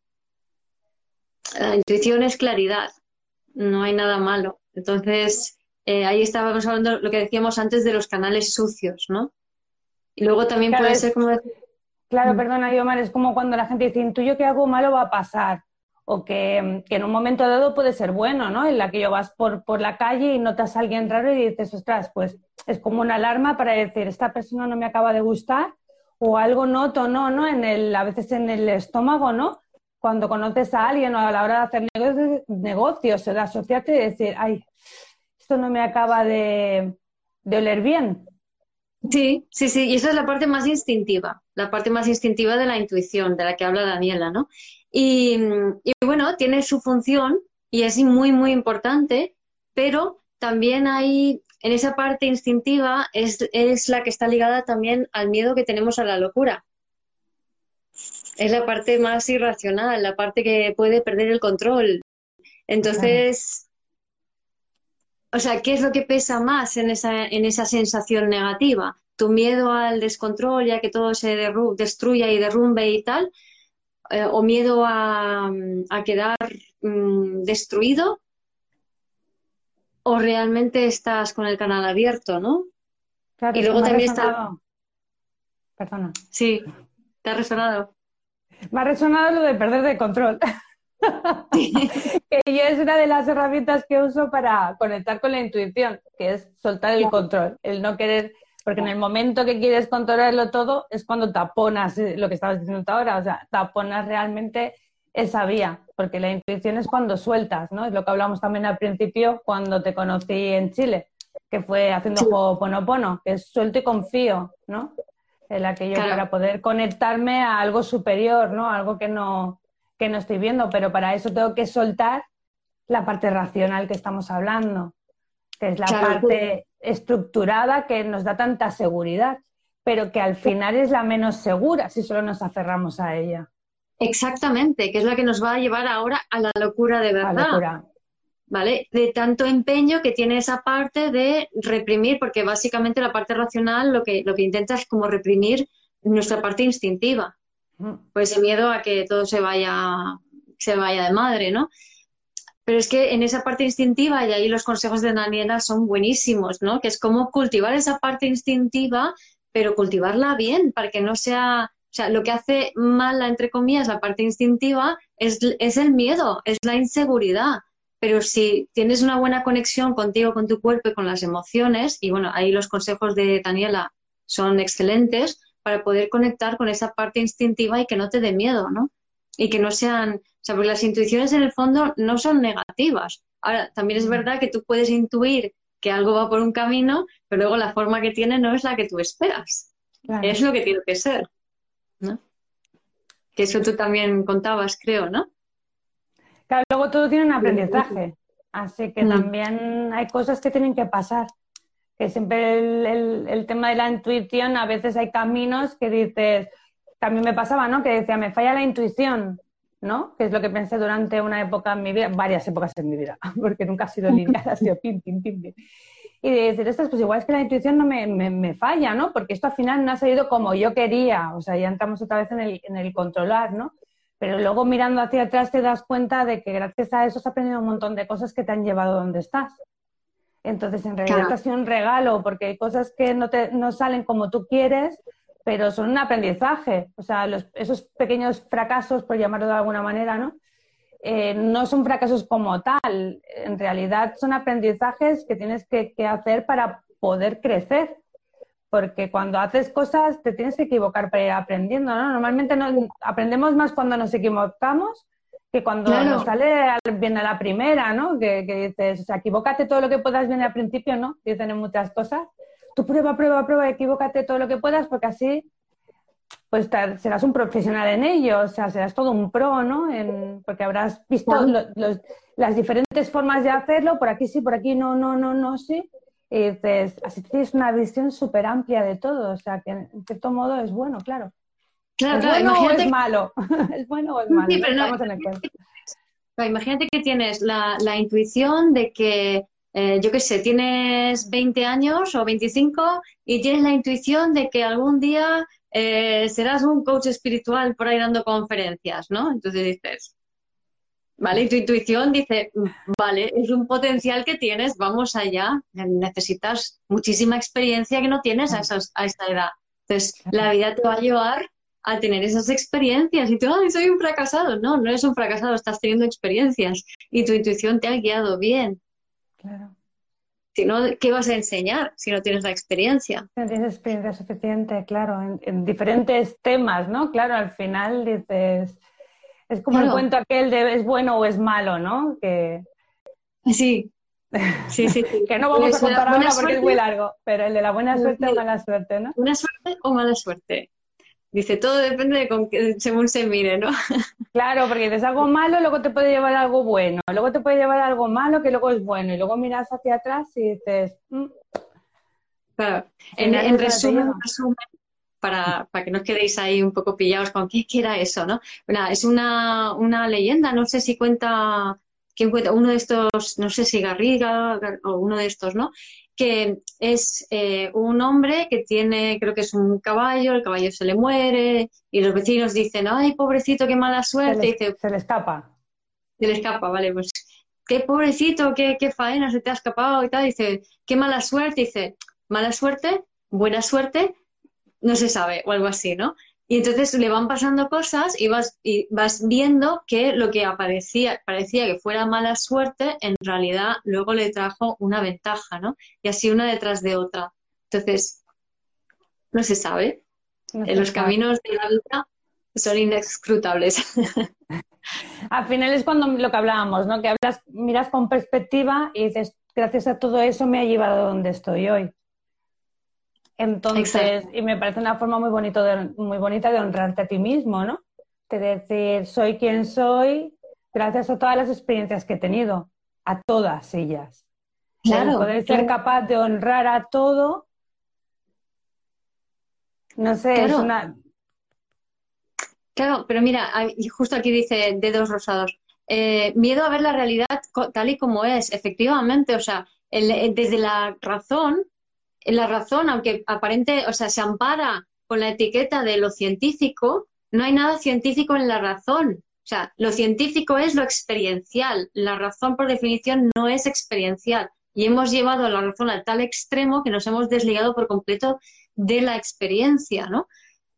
La intuición es claridad, no hay nada malo. Entonces, eh, ahí estábamos hablando lo que decíamos antes de los canales sucios, ¿no? Y luego también puede ser como Claro, mm. perdona, Yomar, es como cuando la gente dice, intuyo que algo malo va a pasar. O que, en un momento dado puede ser bueno, ¿no? En la que yo vas por, por la calle y notas a alguien raro y dices, ostras, pues es como una alarma para decir, esta persona no me acaba de gustar, o algo noto, no, ¿no? En el, a veces en el estómago, ¿no? Cuando conoces a alguien o a la hora de hacer negocios, negocios o de asociarte y decir, ay, esto no me acaba de, de oler bien Sí, sí, sí, y esa es la parte más instintiva, la parte más instintiva de la intuición, de la que habla Daniela, ¿no? Y, y bueno, tiene su función y es muy, muy importante, pero también hay, en esa parte instintiva, es, es la que está ligada también al miedo que tenemos a la locura. Es la parte más irracional, la parte que puede perder el control. Entonces, o sea, ¿qué es lo que pesa más en esa, en esa sensación negativa? ¿Tu miedo al descontrol, ya que todo se destruya y derrumbe y tal? Eh, ¿O miedo a, quedar mm, destruido? ¿O realmente estás con el canal abierto, no? y luego también está... Perdona. Sí, te ha resonado. Me ha resonado lo de perder de control. que yo es una de las herramientas que uso para conectar con la intuición, que es soltar el control, el no querer, porque en el momento que quieres controlarlo todo es cuando taponas eh, lo que estabas diciendo ahora, o sea, taponas realmente esa vía, porque la intuición es cuando sueltas, ¿no? Es lo que hablamos también al principio cuando te conocí en Chile, que fue haciendo juego Ponopono, que es suelto y confío, ¿no? El aquello para poder conectarme a algo superior, ¿no? Algo que no, que no estoy viendo, pero para eso tengo que soltar la parte racional que estamos hablando, que es la parte estructurada que nos da tanta seguridad, pero que al final es la menos segura si solo nos aferramos a ella. Exactamente, que es la que nos va a llevar ahora a la locura de verdad. ¿Vale? De tanto empeño que tiene esa parte de reprimir, porque básicamente la parte racional lo que, lo que intenta es como reprimir nuestra parte instintiva pues ese miedo a que todo se vaya, se vaya de madre, ¿no? Pero es que en esa parte instintiva, y ahí los consejos de Daniela son buenísimos, ¿no? Que es como cultivar esa parte instintiva, pero cultivarla bien, para que no sea, o sea, lo que hace mala, entre comillas, la parte instintiva es, es el miedo, es la inseguridad. Pero si tienes una buena conexión contigo, con tu cuerpo y con las emociones, y bueno, ahí los consejos de Daniela son excelentes, para poder conectar con esa parte instintiva y que no te dé miedo, ¿no? Y que no sean, o sea, porque las intuiciones en el fondo no son negativas. Ahora, también es verdad que tú puedes intuir que algo va por un camino, pero luego la forma que tiene no es la que tú esperas. Es lo que tiene que ser, ¿no? Que eso tú también contabas, creo, ¿no? Claro, luego todo tiene un aprendizaje, así que mm. también hay cosas que tienen que pasar que siempre el, tema de la intuición, a veces hay caminos que dices, también me pasaba, ¿no? Que decía, me falla la intuición, ¿no? Que es lo que pensé durante una época en mi vida, varias épocas en mi vida, porque nunca ha sido lineal, ha sido pim, pim, pim, pim. Y de decir, esto pues igual es que la intuición no me, me, falla, ¿no? Porque esto al final no ha salido como yo quería, o sea, ya entramos otra vez en el, en el controlar, ¿no? Pero luego mirando hacia atrás te das cuenta de que gracias a eso has aprendido un montón de cosas que te han llevado donde estás. Entonces, en realidad ha sido un regalo, porque hay cosas que no, te, no salen como tú quieres, pero son un aprendizaje. O sea, esos pequeños fracasos, por llamarlo de alguna manera, ¿no? Eh, no son fracasos como tal. En realidad son aprendizajes que tienes que, hacer para poder crecer. Porque cuando haces cosas te tienes que equivocar para ir aprendiendo, ¿no? Normalmente no, aprendemos más cuando nos equivocamos que cuando nos sale bien a la primera, ¿no? Que, dices, o sea, equivócate todo lo que puedas bien al principio, ¿no? Dicen en muchas cosas. Tú prueba, prueba, prueba, equivócate todo lo que puedas porque así pues serás un profesional en ello, o sea, serás todo un pro, ¿no? porque habrás visto las diferentes formas de hacerlo, por aquí sí, por aquí no, no, no, no, sí. Y dices, así tienes una visión súper amplia de todo, o sea, que en cierto modo es bueno, claro. Claro, ¿Es bueno o es malo? ¿Es bueno o es malo? Sí, pero no, imagínate que tienes la, la intuición de que, eh, yo qué sé, tienes 20 años o 25 y tienes la intuición de que algún día eh, serás un coach espiritual por ahí dando conferencias, ¿no? Entonces dices, ¿vale? Y tu intuición dice, vale, es un potencial que tienes, vamos allá, necesitas muchísima experiencia que no tienes a, esos, a esta edad. Entonces, la vida te va a llevar a tener esas experiencias y tú, ay, soy un fracasado. No, no eres un fracasado, estás teniendo experiencias y tu intuición te ha guiado bien. Claro. Si no, ¿qué vas a enseñar si no tienes la experiencia? No tienes experiencia suficiente, claro, en, diferentes temas, ¿no? Claro, al final dices, es como el cuento aquel de es bueno o es malo, ¿no? Que... Sí, Sí, sí, que no vamos a contar ahora porque es muy largo, pero el de la buena suerte o mala suerte, ¿no? Buena suerte o mala suerte. Dice, todo depende de con según se mire, ¿no? Claro, porque dices algo malo, luego te puede llevar algo bueno, luego te puede llevar algo malo que luego es bueno, y luego miras hacia atrás y dices... Mm". Claro, en, resumen, para, para, que no os quedéis ahí un poco pillados con qué, era eso, ¿no? es una, una leyenda, no sé si cuenta, quién cuenta, uno de estos, no sé si Garriga o uno de estos, ¿no? Que es eh, un hombre que tiene, creo que es un caballo, el caballo se le muere y los vecinos dicen, ay, pobrecito, qué mala suerte. Se le, se le escapa. Se le escapa, vale, pues qué pobrecito, qué, qué faena se te ha escapado y tal. Dice, qué mala suerte. Dice, mala suerte, buena suerte, no se sabe, o algo así, ¿no? Y entonces le van pasando cosas y vas, y vas viendo que lo que aparecía, parecía que fuera mala suerte, en realidad luego le trajo una ventaja, ¿no? Y así una detrás de otra. Entonces, no se sabe. en los caminos de la vida son inescrutables. Al final es cuando lo que hablábamos, ¿no? Que hablas, miras con perspectiva y dices, gracias a todo eso me ha llevado a donde estoy hoy. Entonces, y me parece una forma muy, bonito de, muy bonita de honrarte a ti mismo, ¿no? De decir, soy quien soy gracias a todas las experiencias que he tenido, a todas ellas. Claro. poder ser capaz de honrar a todo. No sé, es una. Claro, pero mira, justo aquí dice dedos rosados. Eh, miedo a ver la realidad tal y como es, efectivamente. O sea, desde la razón la razón, aunque aparente, o sea, se ampara con la etiqueta de lo científico, no hay nada científico en la razón. O sea, lo científico es lo experiencial. La razón, por definición, no es experiencial. Y hemos llevado la razón a tal extremo que nos hemos desligado por completo de la experiencia, ¿no?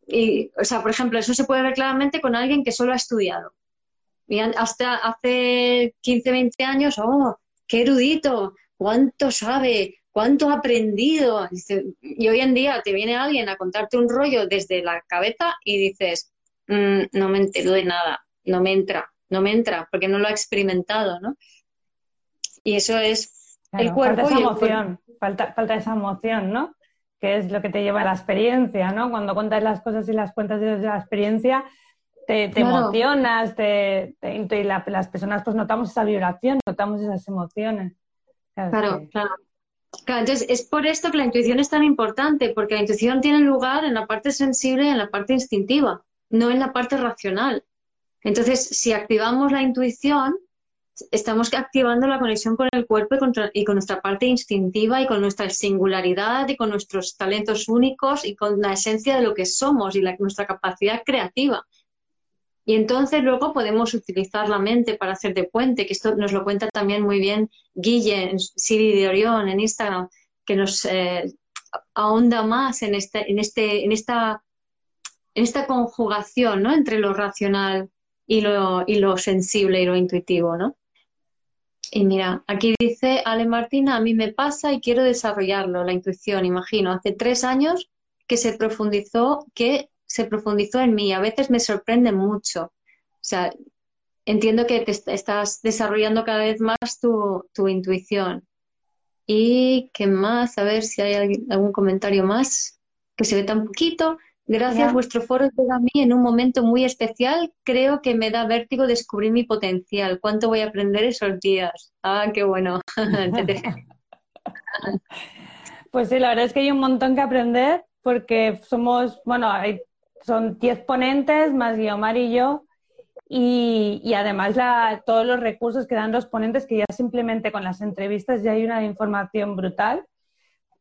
Y, o sea, por ejemplo, eso se puede ver claramente con alguien que solo ha estudiado. Y hasta hace 15, 20 años, ¡oh, qué erudito! ¿Cuánto sabe? ¿Cuánto ha aprendido? Y hoy en día te viene alguien a contarte un rollo desde la cabeza y dices, mm, no me entero de nada, no me entra, no me entra, porque no lo ha experimentado, ¿no? Y eso es el cuerpo. Falta esa emoción, falta, falta esa emoción, ¿no? Que es lo que te lleva a la experiencia, ¿no? Cuando cuentas las cosas y las cuentas desde la experiencia, te, emocionas, te, y las personas pues notamos esa vibración, notamos esas emociones. Claro, claro. Claro, entonces es por esto que la intuición es tan importante, porque la intuición tiene lugar en la parte sensible y en la parte instintiva, no en la parte racional. Entonces, si activamos la intuición, estamos activando la conexión con el cuerpo y con, nuestra parte instintiva y con nuestra singularidad y con nuestros talentos únicos y con la esencia de lo que somos y nuestra capacidad creativa. Y entonces luego podemos utilizar la mente para hacer de puente, que esto nos lo cuenta también muy bien Guille Siri de Orión en Instagram, que nos eh, ahonda más en, este, en, este, en, esta, en esta conjugación ¿no? entre lo racional y lo, y lo sensible y lo intuitivo. ¿no? Y mira, aquí dice Ale Martina, a mí me pasa y quiero desarrollarlo, la intuición, imagino. Hace tres años que se profundizó, que se profundizó en mí. A veces me sorprende mucho. O sea, entiendo que te estás desarrollando cada vez más tu, intuición. ¿Y qué más? A ver si hay algún comentario más que se ve tan poquito. Gracias, vuestro foro llega a mí en un momento muy especial. Creo que me da vértigo descubrir mi potencial. ¿Cuánto voy a aprender esos días? Ah, qué bueno. pues sí, la verdad es que hay un montón que aprender porque somos, bueno, hay son 10 ponentes más Guiomar y yo. Y, además la, todos los recursos que dan los ponentes, que ya simplemente con las entrevistas ya hay una información brutal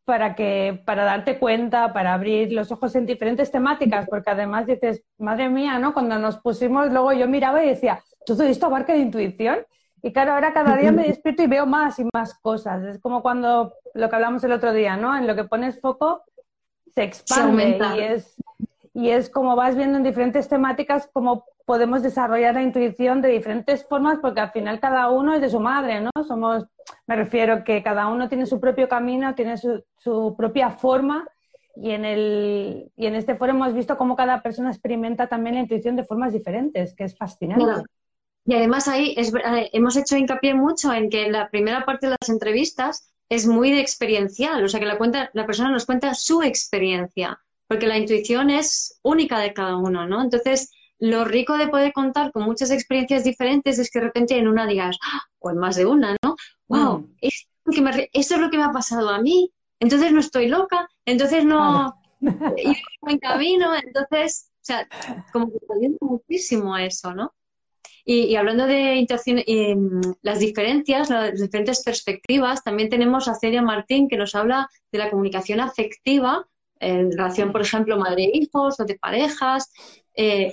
para, que, para darte cuenta, para abrir los ojos en diferentes temáticas, porque además dices, madre mía, ¿no? Cuando nos pusimos, luego yo miraba y decía, ¿todo esto abarca de intuición? Y claro, ahora cada día me despierto y veo más y más cosas. Es como cuando lo que hablamos el otro día, ¿no? En lo que pones foco se expande y es y es como vas viendo en diferentes temáticas cómo podemos desarrollar la intuición de diferentes formas, porque al final cada uno es de su madre, ¿no? Somos, me refiero que cada uno tiene su propio camino, tiene su, propia forma, y en, el, y en este foro hemos visto cómo cada persona experimenta también la intuición de formas diferentes, que es fascinante. Y además ahí hemos hecho hincapié mucho en que la primera parte de las entrevistas es muy de experiencial, o sea que la, cuenta, la persona nos cuenta su experiencia, porque la intuición es única de cada uno, ¿no? Entonces, lo rico de poder contar con muchas experiencias diferentes es que de repente en una digas, ¡Ah! o en más de una, ¿no? ¡Wow! Mm. Esto, es lo que me ha pasado a mí, entonces no estoy loca, entonces no... Yo en camino, entonces, o sea, como que te muchísimo a eso, ¿no? Y, hablando de las diferencias, las diferentes perspectivas, también tenemos a Celia Martín que nos habla de la comunicación afectiva en relación, por ejemplo, madre-hijos o de parejas, eh,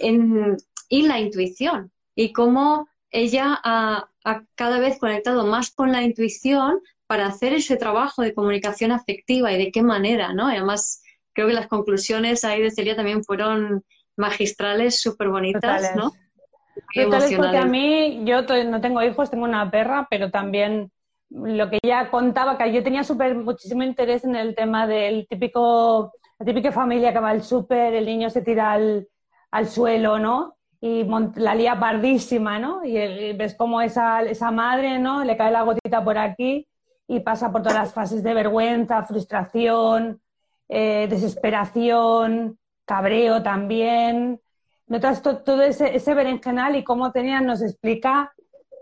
y la intuición, y cómo ella ha, cada vez conectado más con la intuición para hacer ese trabajo de comunicación afectiva y de qué manera, ¿no? además, creo que las conclusiones ahí de Celia también fueron magistrales, súper bonitas, ¿no? porque a mí, yo no tengo hijos, tengo una perra, pero también lo que ella contaba, que yo tenía súper muchísimo interés en el tema del típico, la típica familia que va al súper, el niño se tira al, al suelo, ¿no? Y la lía pardísima, ¿no? Y, ves cómo esa, esa madre, ¿no? Le cae la gotita por aquí y pasa por todas las fases de vergüenza, frustración, eh, desesperación, cabreo también, notas todo ese, ese, berenjenal y cómo tenían nos explica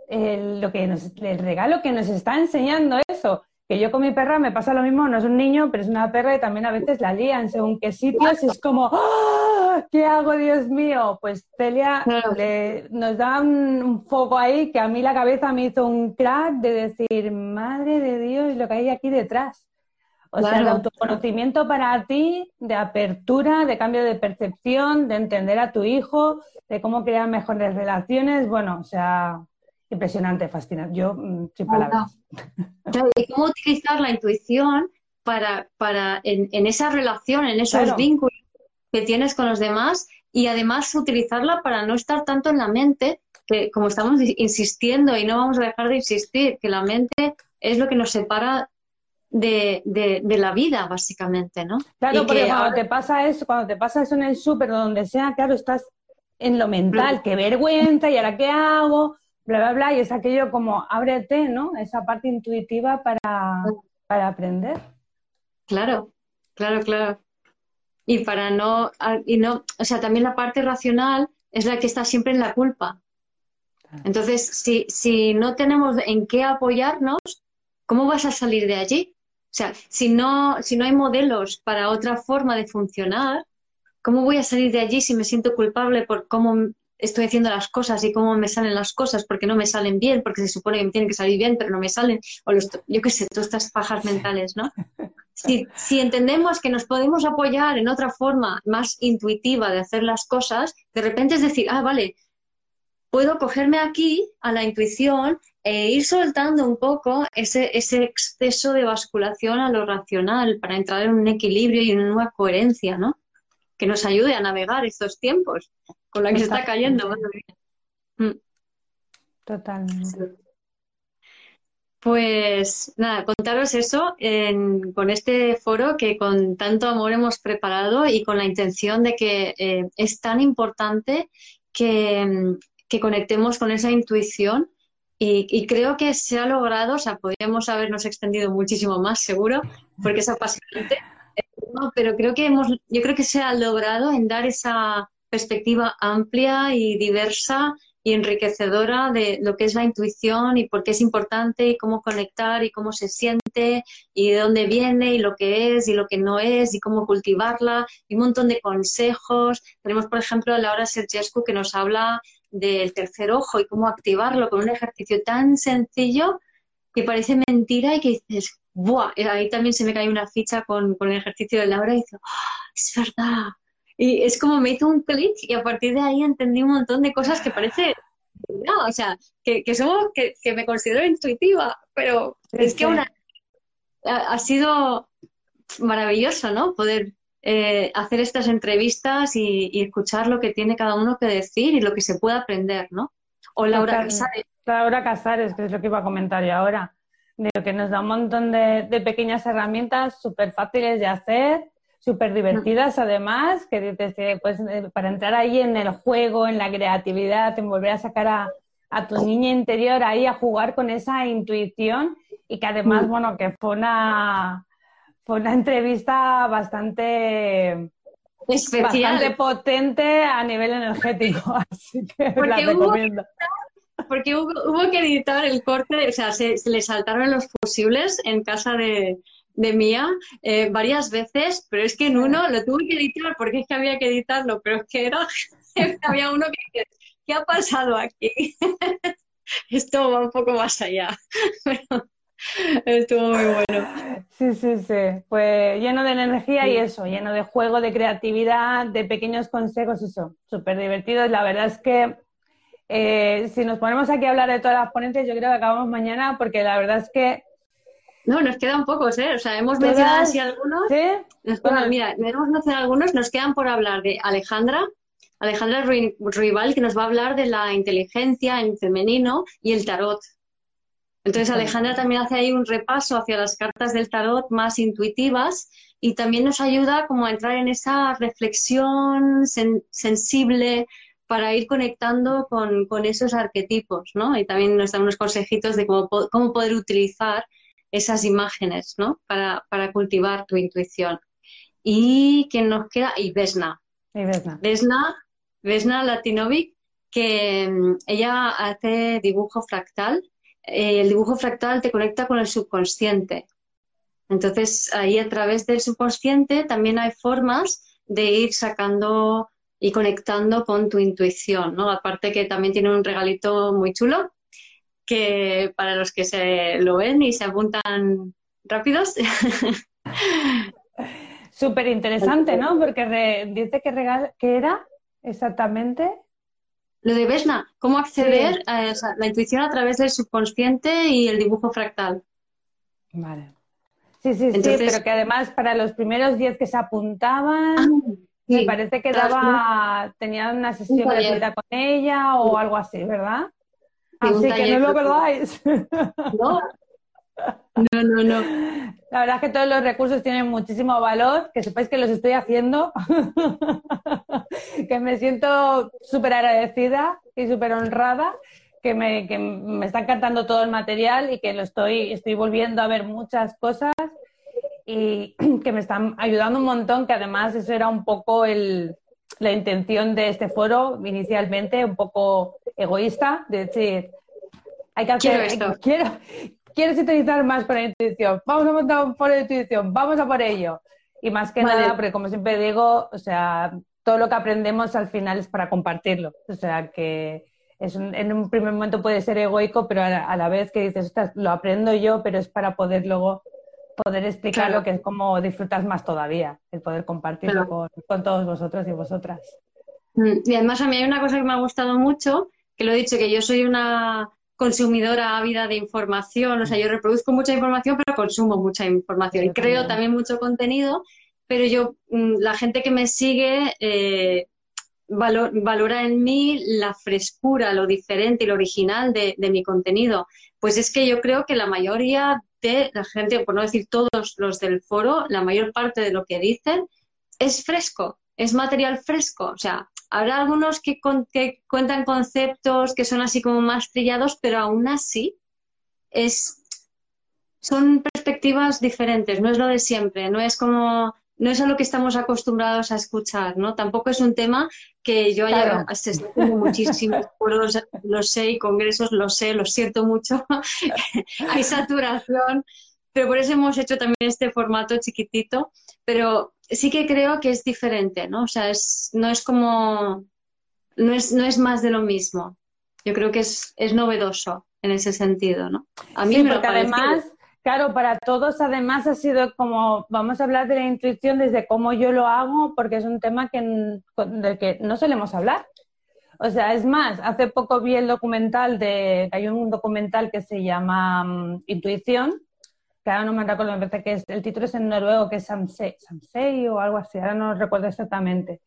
el, lo que nos, el regalo que nos está enseñando eso. Que yo con mi perra me pasa lo mismo, no es un niño, pero es una perra y también a veces la lían según qué sitios. Es como, ¡Ah! ¿qué hago, Dios mío? Pues Celia nos da un, un, foco ahí que a mí la cabeza me hizo un crack de decir, madre de Dios, lo que hay aquí detrás. O sea, el autoconocimiento para ti, de apertura, de cambio de percepción, de entender a tu hijo, de cómo crear mejores relaciones, bueno, o sea, impresionante, fascinante. Yo, mm, sin palabras. y cómo utilizar la intuición para, para en, esa relación, en esos vínculos que tienes con los demás y además utilizarla para no estar tanto en la mente, que como estamos insistiendo y no vamos a dejar de insistir, que la mente es lo que nos separa de, de, la vida, básicamente, ¿no? Claro, porque cuando te pasa eso, cuando te pasa eso en el súper o donde sea, claro, estás en lo mental, qué vergüenza, y ahora qué hago, bla, bla, bla, y es aquello como ábrete, ¿no? Esa parte intuitiva para, para aprender. Claro, claro, claro. Y para no, y no, o sea, también la parte racional es la que está siempre en la culpa. Entonces, si, si no tenemos en qué apoyarnos, ¿cómo vas a salir de allí? O sea, si no, si no hay modelos para otra forma de funcionar, ¿cómo voy a salir de allí si me siento culpable por cómo estoy haciendo las cosas y cómo me salen las cosas porque no me salen bien, porque se supone que me tienen que salir bien, pero no me salen? O yo qué sé, todas estas pajas mentales, ¿no? Si, si entendemos que nos podemos apoyar en otra forma más intuitiva de hacer las cosas, de repente es decir, ah, vale, puedo cogerme aquí a la intuición e ir soltando un poco ese, ese exceso de basculación a lo racional para entrar en un equilibrio y en una coherencia, ¿no? Que nos ayude a navegar estos tiempos con la que se está cayendo. Mm. Totalmente. Pues nada, contaros eso con este foro que con tanto amor hemos preparado y con la intención de que eh, es tan importante que, que conectemos con esa intuición y, creo que se ha logrado, o sea, podríamos habernos extendido muchísimo más, seguro, porque es apasionante, pero creo que hemos, yo creo que se ha logrado en dar esa perspectiva amplia y diversa y enriquecedora de lo que es la intuición y por qué es importante y cómo conectar y cómo se siente y de dónde viene y lo que es y lo que no es y cómo cultivarla y un montón de consejos. Tenemos, por ejemplo, a Laura Sergescu que nos habla del tercer ojo y cómo activarlo con un ejercicio tan sencillo que parece mentira y que dices, ¡buah! Ahí también se me cae una ficha con, el ejercicio de Laura y dices, ¡Ah, es verdad! Y es como me hizo un clic y a partir de ahí entendí un montón de cosas que parece, no, o sea, que, que somos, que, me considero intuitiva, pero es que una, ha, ha sido maravilloso, ¿no? Poder eh, hacer estas entrevistas y, escuchar lo que tiene cada uno que decir y lo que se puede aprender, ¿no? O Laura Casares. Laura Casares, que es lo que iba a comentar yo ahora, de que nos da un montón de, pequeñas herramientas súper fáciles de hacer, súper divertidas además, que dices, pues, eh, para entrar ahí en el juego, en la creatividad, en volver a sacar a, a tu niña interior ahí a jugar con esa intuición y que además, mm. bueno, que fue una, fue una entrevista bastante bastante potente a nivel energético, así que porque la recomiendo. Porque hubo, que editar el corte, o sea, se, le saltaron los fusibles en casa de, Mía eh, varias veces, pero es que en uno lo tuve que editar porque es que había que editarlo, pero es que era, había uno que ¿qué ha pasado aquí? Esto va un poco más allá. Estuvo muy bueno. Sí, sí, sí. Pues lleno de energía y eso, lleno de juego, de creatividad, de pequeños consejos, eso. Súper divertido. La verdad es que eh, si nos ponemos aquí a hablar de todas las ponentes, yo creo que acabamos mañana porque la verdad es que... No, nos quedan pocos, ¿eh? O sea, hemos mencionado así algunos. ¿Sí? Bueno, mira, hemos mencionado algunos, nos quedan por hablar de Alejandra, Alejandra Rival, que nos va a hablar de la inteligencia en femenino y el tarot. Entonces Alejandra también hace ahí un repaso hacia las cartas del tarot más intuitivas y también nos ayuda como a entrar en esa reflexión sensible para ir conectando con, esos arquetipos, ¿no? Y también nos da unos consejitos de cómo, cómo poder utilizar esas imágenes, ¿no? Para, cultivar tu intuición. Y quién nos queda, y Vesna. Y Vesna. Vesna, Vesna Latinovic, que mm, ella hace dibujo fractal eh, el dibujo fractal te conecta con el subconsciente. Entonces, ahí a través del subconsciente también hay formas de ir sacando y conectando con tu intuición, ¿no? Aparte que también tiene un regalito muy chulo, que para los que se lo ven y se apuntan rápidos. Súper interesante, ¿no? Porque dice que, regal que era exactamente. Lo de Vesna, cómo acceder a la intuición a través del subconsciente y el dibujo fractal. Vale. Sí, sí, sí, pero que además para los primeros 10 que se apuntaban, ah, me parece que daba, tenían una sesión gratuita con ella o algo así, ¿verdad? Así que no lo perdáis. No. No, no, no. La verdad es que todos los recursos tienen muchísimo valor, que sepáis que los estoy haciendo, que me siento súper agradecida y súper honrada, que me, que me está encantando todo el material y que lo estoy, estoy volviendo a ver muchas cosas y que me están ayudando un montón, que además eso era un poco el, la intención de este foro inicialmente, un poco egoísta, de decir, hay que hacer, esto. quiero, ¿Quieres utilizar más con la intuición? Vamos a montar un foro de intuición, vamos a por ello. Y más que nada, porque como siempre digo, o sea, todo lo que aprendemos al final es para compartirlo. O sea, que es en un primer momento puede ser egoico, pero a la, vez que dices, lo aprendo yo, pero es para poder luego poder explicar lo que es como disfrutas más todavía, el poder compartirlo con, con, todos vosotros y vosotras. Mm, y además a mí hay una cosa que me ha gustado mucho, que lo he dicho, que yo soy una consumidora ávida de información, o sea, yo reproduzco mucha información, pero consumo mucha información y creo también mucho contenido, pero yo, mm, la gente que me sigue eh, valora en mí la frescura, lo diferente y lo original de, de, mi contenido. Pues es que yo creo que la mayoría la gente, por no decir todos los del foro, la mayor parte de lo que dicen es fresco, es material fresco. O sea, Habrá algunos que, cuentan conceptos que son así como más trillados, pero aún así es, son perspectivas diferentes, no es lo de siempre, no es como no es a lo que estamos acostumbrados a escuchar, ¿no? Tampoco es un tema que yo haya asistido muchísimos foros, lo sé, y congresos, lo sé, lo siento mucho. Hay saturación, pero por eso hemos hecho también este formato chiquitito, pero sí que creo que es diferente, ¿no? O sea, es, no es como, no es, no es más de lo mismo. Yo creo que es, es novedoso en ese sentido, ¿no? A mí me porque además, claro, para todos además ha sido como, vamos a hablar de la intuición desde cómo yo lo hago, porque es un tema que, del que no solemos hablar. O sea, es más, hace poco vi el documental de, hay un documental que se llama mm, Intuición, ahora no me recuerdo, me parece que es, el título es en noruego, que es Samsei, Samsei o algo así, ahora no recuerdo exactamente.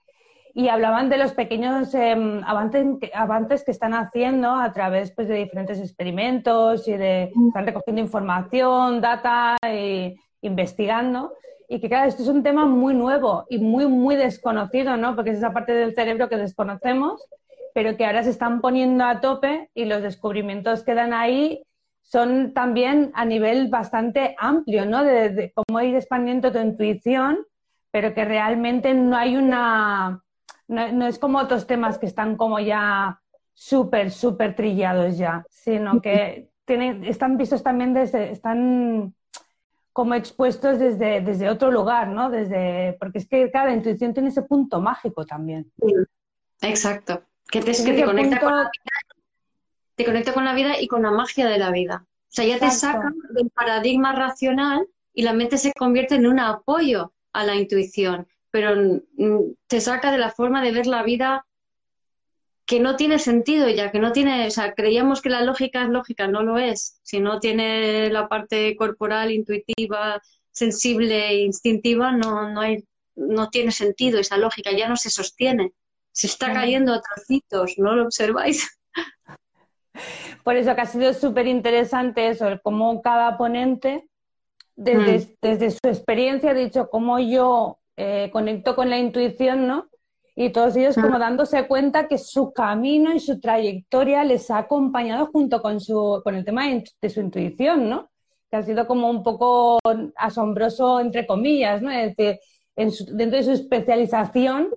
Y hablaban de los pequeños em, avances, avances que están haciendo a través pues, de diferentes experimentos y de están recogiendo información, data, e investigando. Y que, claro, esto es un tema muy nuevo y muy, muy desconocido, ¿no? Porque es esa parte del cerebro que desconocemos pero que ahora se están poniendo a tope y los descubrimientos que dan ahí son también a nivel bastante amplio, ¿no? De, cómo ir expandiendo tu intuición, pero que realmente no hay una... No, es como otros temas que están como ya súper, súper trillados ya, sino que tienen, están vistos también desde, están como expuestos desde, desde otro lugar, ¿no? Desde, porque es que cada intuición tiene ese punto mágico también. Exacto. Que te, que te conecta con la vida, te conecta con la vida y con la magia de la vida. O sea, ya te saca del paradigma racional y la mente se convierte en un apoyo a la intuición, pero mm, te saca de la forma de ver la vida que no tiene sentido ya, que no tiene, o sea, creíamos que la lógica es lógica, no lo es. Si no tiene la parte corporal, intuitiva, sensible e instintiva, no, no, hay, no tiene sentido esa lógica, ya no se sostiene. Se está cayendo a trocitos, ¿no lo observáis? Por eso que ha sido súper interesante eso, cómo cada ponente, desde, mm. desde, su experiencia, ha dicho cómo yo eh, conecto con la intuición, ¿no? y todos ellos como dándose cuenta que su camino y su trayectoria les ha acompañado junto con, su, con el tema de, su intuición, ¿no? Que ha sido como un poco asombroso, entre comillas, ¿no? Es decir, dentro de su especialización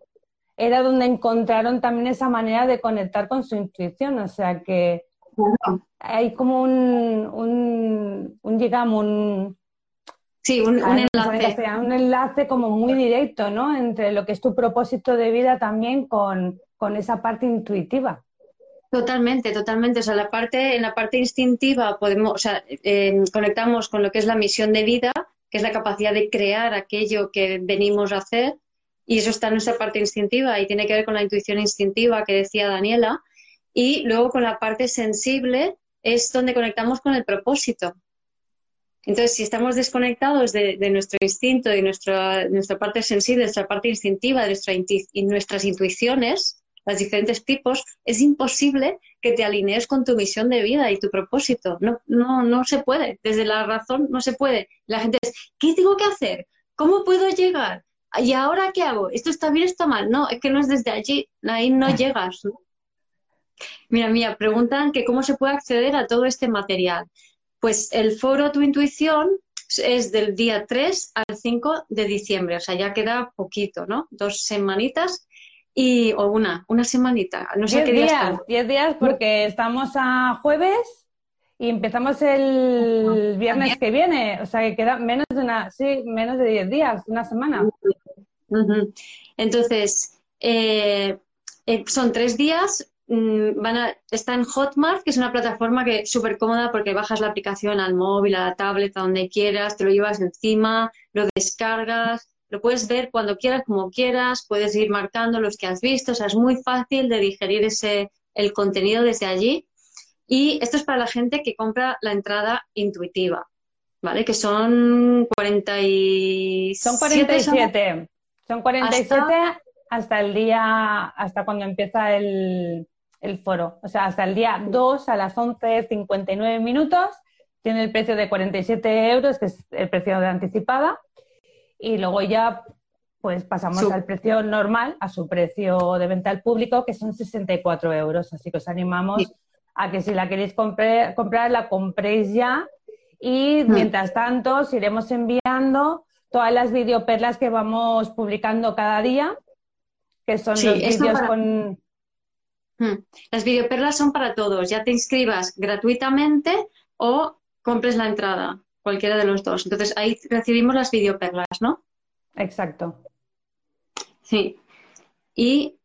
era donde encontraron también esa manera de conectar con su intuición, o sea que hay como un, un, un digamos, un, Sí, un, enlace. un enlace como muy directo, ¿no? Entre lo que es tu propósito de vida también con, esa parte intuitiva. Totalmente, totalmente. O sea, la parte, en la parte instintiva podemos, o sea, eh, conectamos con lo que es la misión de vida, que es la capacidad de crear aquello que venimos a hacer, y eso está en nuestra parte instintiva y tiene que ver con la intuición instintiva que decía Daniela. Y luego con la parte sensible es donde conectamos con el propósito. Entonces, si estamos desconectados de, nuestro instinto, de nuestra, nuestra parte sensible, de nuestra parte instintiva, de nuestra y nuestras intuiciones, los diferentes tipos, es imposible que te alinees con tu misión de vida y tu propósito. No, no, no se puede. Desde la razón no se puede. La gente es, ¿qué tengo que hacer? ¿Cómo puedo llegar? ¿Y ahora qué hago? ¿Esto está bien o está mal? No, es que no es desde allí. Ahí no llegas. Mira, mía, preguntan que cómo se puede acceder a todo este material. Pues el foro Tu Intuición es del día 3 al 5 de diciembre, o sea, ya queda poquito, ¿no? Dos semanitas y, o una, una semanita, no sé qué días. Diez días porque estamos a jueves y empezamos el viernes que viene, o sea, que queda menos de una, sí, menos de diez días, una semana. Entonces, eh, eh, son tres días, van a, está en Hotmart, que es una plataforma que es súper cómoda porque bajas la aplicación al móvil, a la tablet, a donde quieras, te lo llevas encima, lo descargas, lo puedes ver cuando quieras, como quieras, puedes ir marcando los que has visto, o sea, es muy fácil de digerir ese, el contenido desde allí. Y esto es para la gente que compra la entrada intuitiva, ¿vale? Que son 47. Son 47. Son 47 hasta el día, hasta cuando empieza el, el foro. O sea, hasta el día 2 a las 11.59 minutos tiene el precio de 47 euros, que es el precio de anticipada. Y luego ya pues pasamos al precio normal, a su precio de venta al público, que son 64 euros. Así que os animamos a que si la queréis comprar, comprar la compréis ya. Y mm. mientras tanto, os iremos enviando todas las videoperlas que vamos publicando cada día, que son los vídeos con. Las videoperlas son para todos, ya te inscribas gratuitamente o compres la entrada, cualquiera de los dos. Entonces ahí recibimos las videoperlas, ¿no? Exacto. Sí. Y,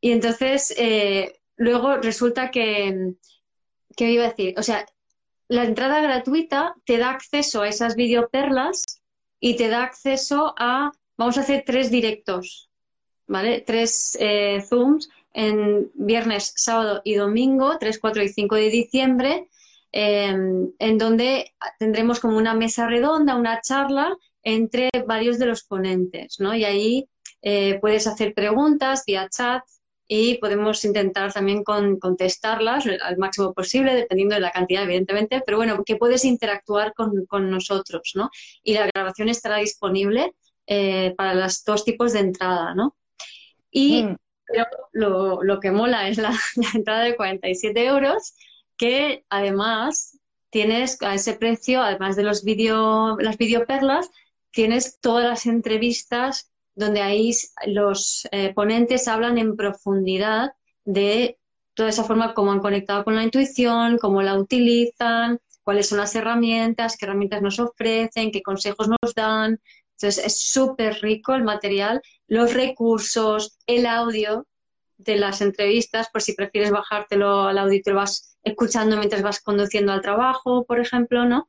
entonces eh, luego resulta que, ¿qué iba a decir? O sea, la entrada gratuita te da acceso a esas videoperlas y te da acceso a, vamos a hacer tres directos, ¿vale? Tres eh, Zooms en viernes, sábado y domingo, 3, 4 y 5 de diciembre, em, en donde tendremos como una mesa redonda, una charla entre varios de los ponentes, ¿no? Y ahí eh, puedes hacer preguntas vía chat y podemos intentar también contestarlas al máximo posible, dependiendo de la cantidad, evidentemente, pero bueno, que puedes interactuar con, nosotros, ¿no? Y la grabación estará disponible eh, para los dos tipos de entrada, ¿no? Y mm. Pero lo, que mola es la, entrada de 47 euros, que además tienes a ese precio, además de los video, las videoperlas, tienes todas las entrevistas donde ahí los eh, ponentes hablan en profundidad de toda esa forma cómo han conectado con la intuición, cómo la utilizan, cuáles son las herramientas, qué herramientas nos ofrecen, qué consejos nos dan. Entonces es súper rico el material, los recursos, el audio de las entrevistas, por si prefieres bajártelo al audio y te lo vas escuchando mientras vas conduciendo al trabajo, por ejemplo, ¿no?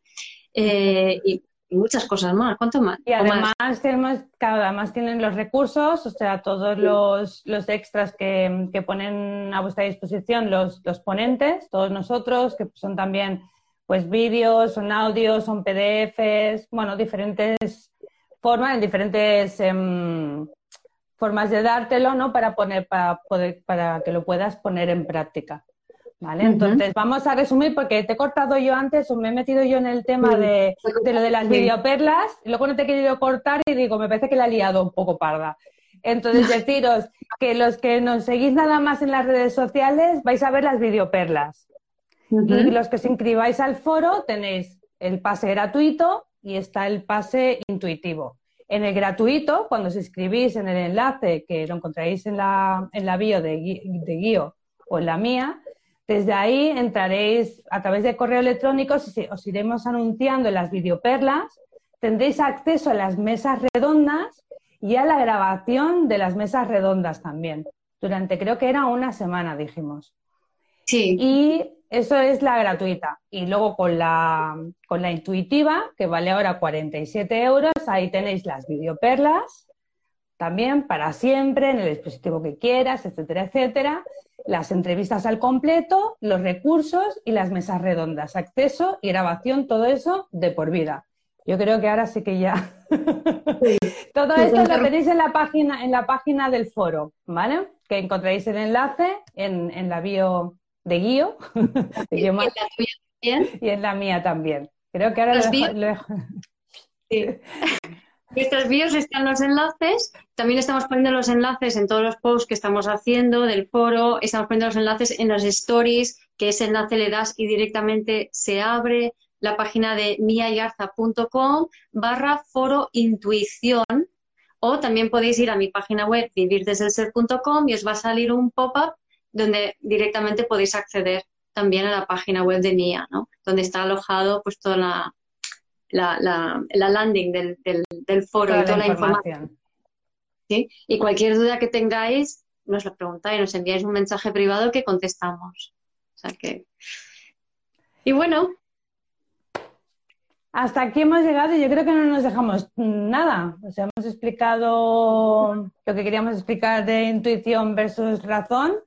Eh, y muchas cosas más. ¿Cuánto más? Y además, tenemos, además tienen los recursos, o sea, todos los, los extras que, que, ponen a vuestra disposición los, los ponentes, todos nosotros, que son también pues vídeos, son audios, son PDFs, bueno, diferentes formas, diferentes em, formas de dártelo, ¿no? Para poner, para poder, para que lo puedas poner en práctica. ¿Vale? Entonces, vamos a resumir porque te he cortado yo antes o me he metido yo en el tema de, lo de las videoperlas y luego no te he querido cortar y digo, me parece que la he liado un poco parda. Entonces, deciros que los que nos seguís nada más en las redes sociales vais a ver las videoperlas. Y los que os inscribáis al foro tenéis el pase gratuito y está el pase intuitivo. En el gratuito, cuando os inscribís en el enlace que lo encontraréis en la, en la bio de, de Guío o en la mía, desde ahí entraréis a través de correo electrónico, os iremos anunciando en las videoperlas, tendréis acceso a las mesas redondas y a la grabación de las mesas redondas también. Durante creo que era una semana, dijimos. Sí. Y eso es la gratuita. Y luego con la, con la intuitiva, que vale ahora 47 euros, ahí tenéis las videoperlas también para siempre, en el dispositivo que quieras, etcétera, etcétera las entrevistas al completo, los recursos y las mesas redondas, acceso y grabación, todo eso de por vida. Yo creo que ahora sí que ya. todo esto lo tenéis en la página, en la página del foro, ¿vale? Que encontraréis el enlace en, la bio de Guío. y, en la y en la mía también. Creo que ahora lo Sí. En estos vídeos están los enlaces. También estamos poniendo los enlaces en todos los posts que estamos haciendo del foro. Estamos poniendo los enlaces en las stories, que ese enlace le das y directamente se abre la página de miayarza.com barra foro intuición. O también podéis ir a mi página web vivirdesdelser.com y os va a salir un pop-up donde directamente podéis acceder también a la página web de Mia, ¿no? donde está alojado pues toda la, la, la, landing del, del, foro y toda la, información. Y cualquier duda que tengáis, nos la preguntáis, nos enviáis un mensaje privado que contestamos. O sea que. Y bueno. Hasta aquí hemos llegado y yo creo que no nos dejamos nada. O sea, hemos explicado lo que queríamos explicar de intuición versus razón.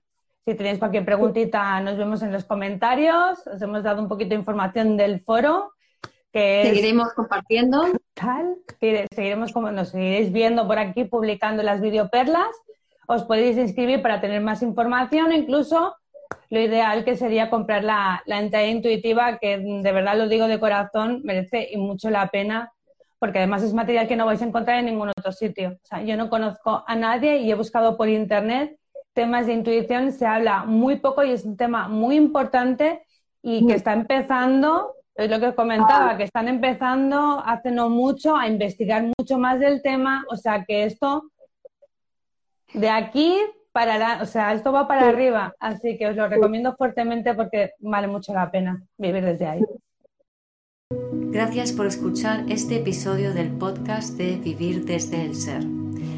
Si tenéis cualquier preguntita, nos vemos en los comentarios. Os hemos dado un poquito de información del foro seguiremos compartiendo. Tal, seguiremos como nos seguiréis viendo por aquí publicando las videoperlas. Os podéis inscribir para tener más información, incluso lo ideal que sería comprar la, la entrada intuitiva, que de verdad lo digo de corazón, merece mucho la pena, porque además es material que no vais a encontrar en ningún otro sitio. O sea, yo no conozco a nadie y he buscado por internet temas de intuición, se habla muy poco y es un tema muy importante y que está empezando es lo que os comentaba, que están empezando hace no mucho a investigar mucho más del tema, o sea que esto de aquí para o sea, esto va para arriba, así que os lo recomiendo fuertemente porque vale mucho la pena vivir desde ahí. Gracias por escuchar este episodio del podcast de Vivir desde el Ser.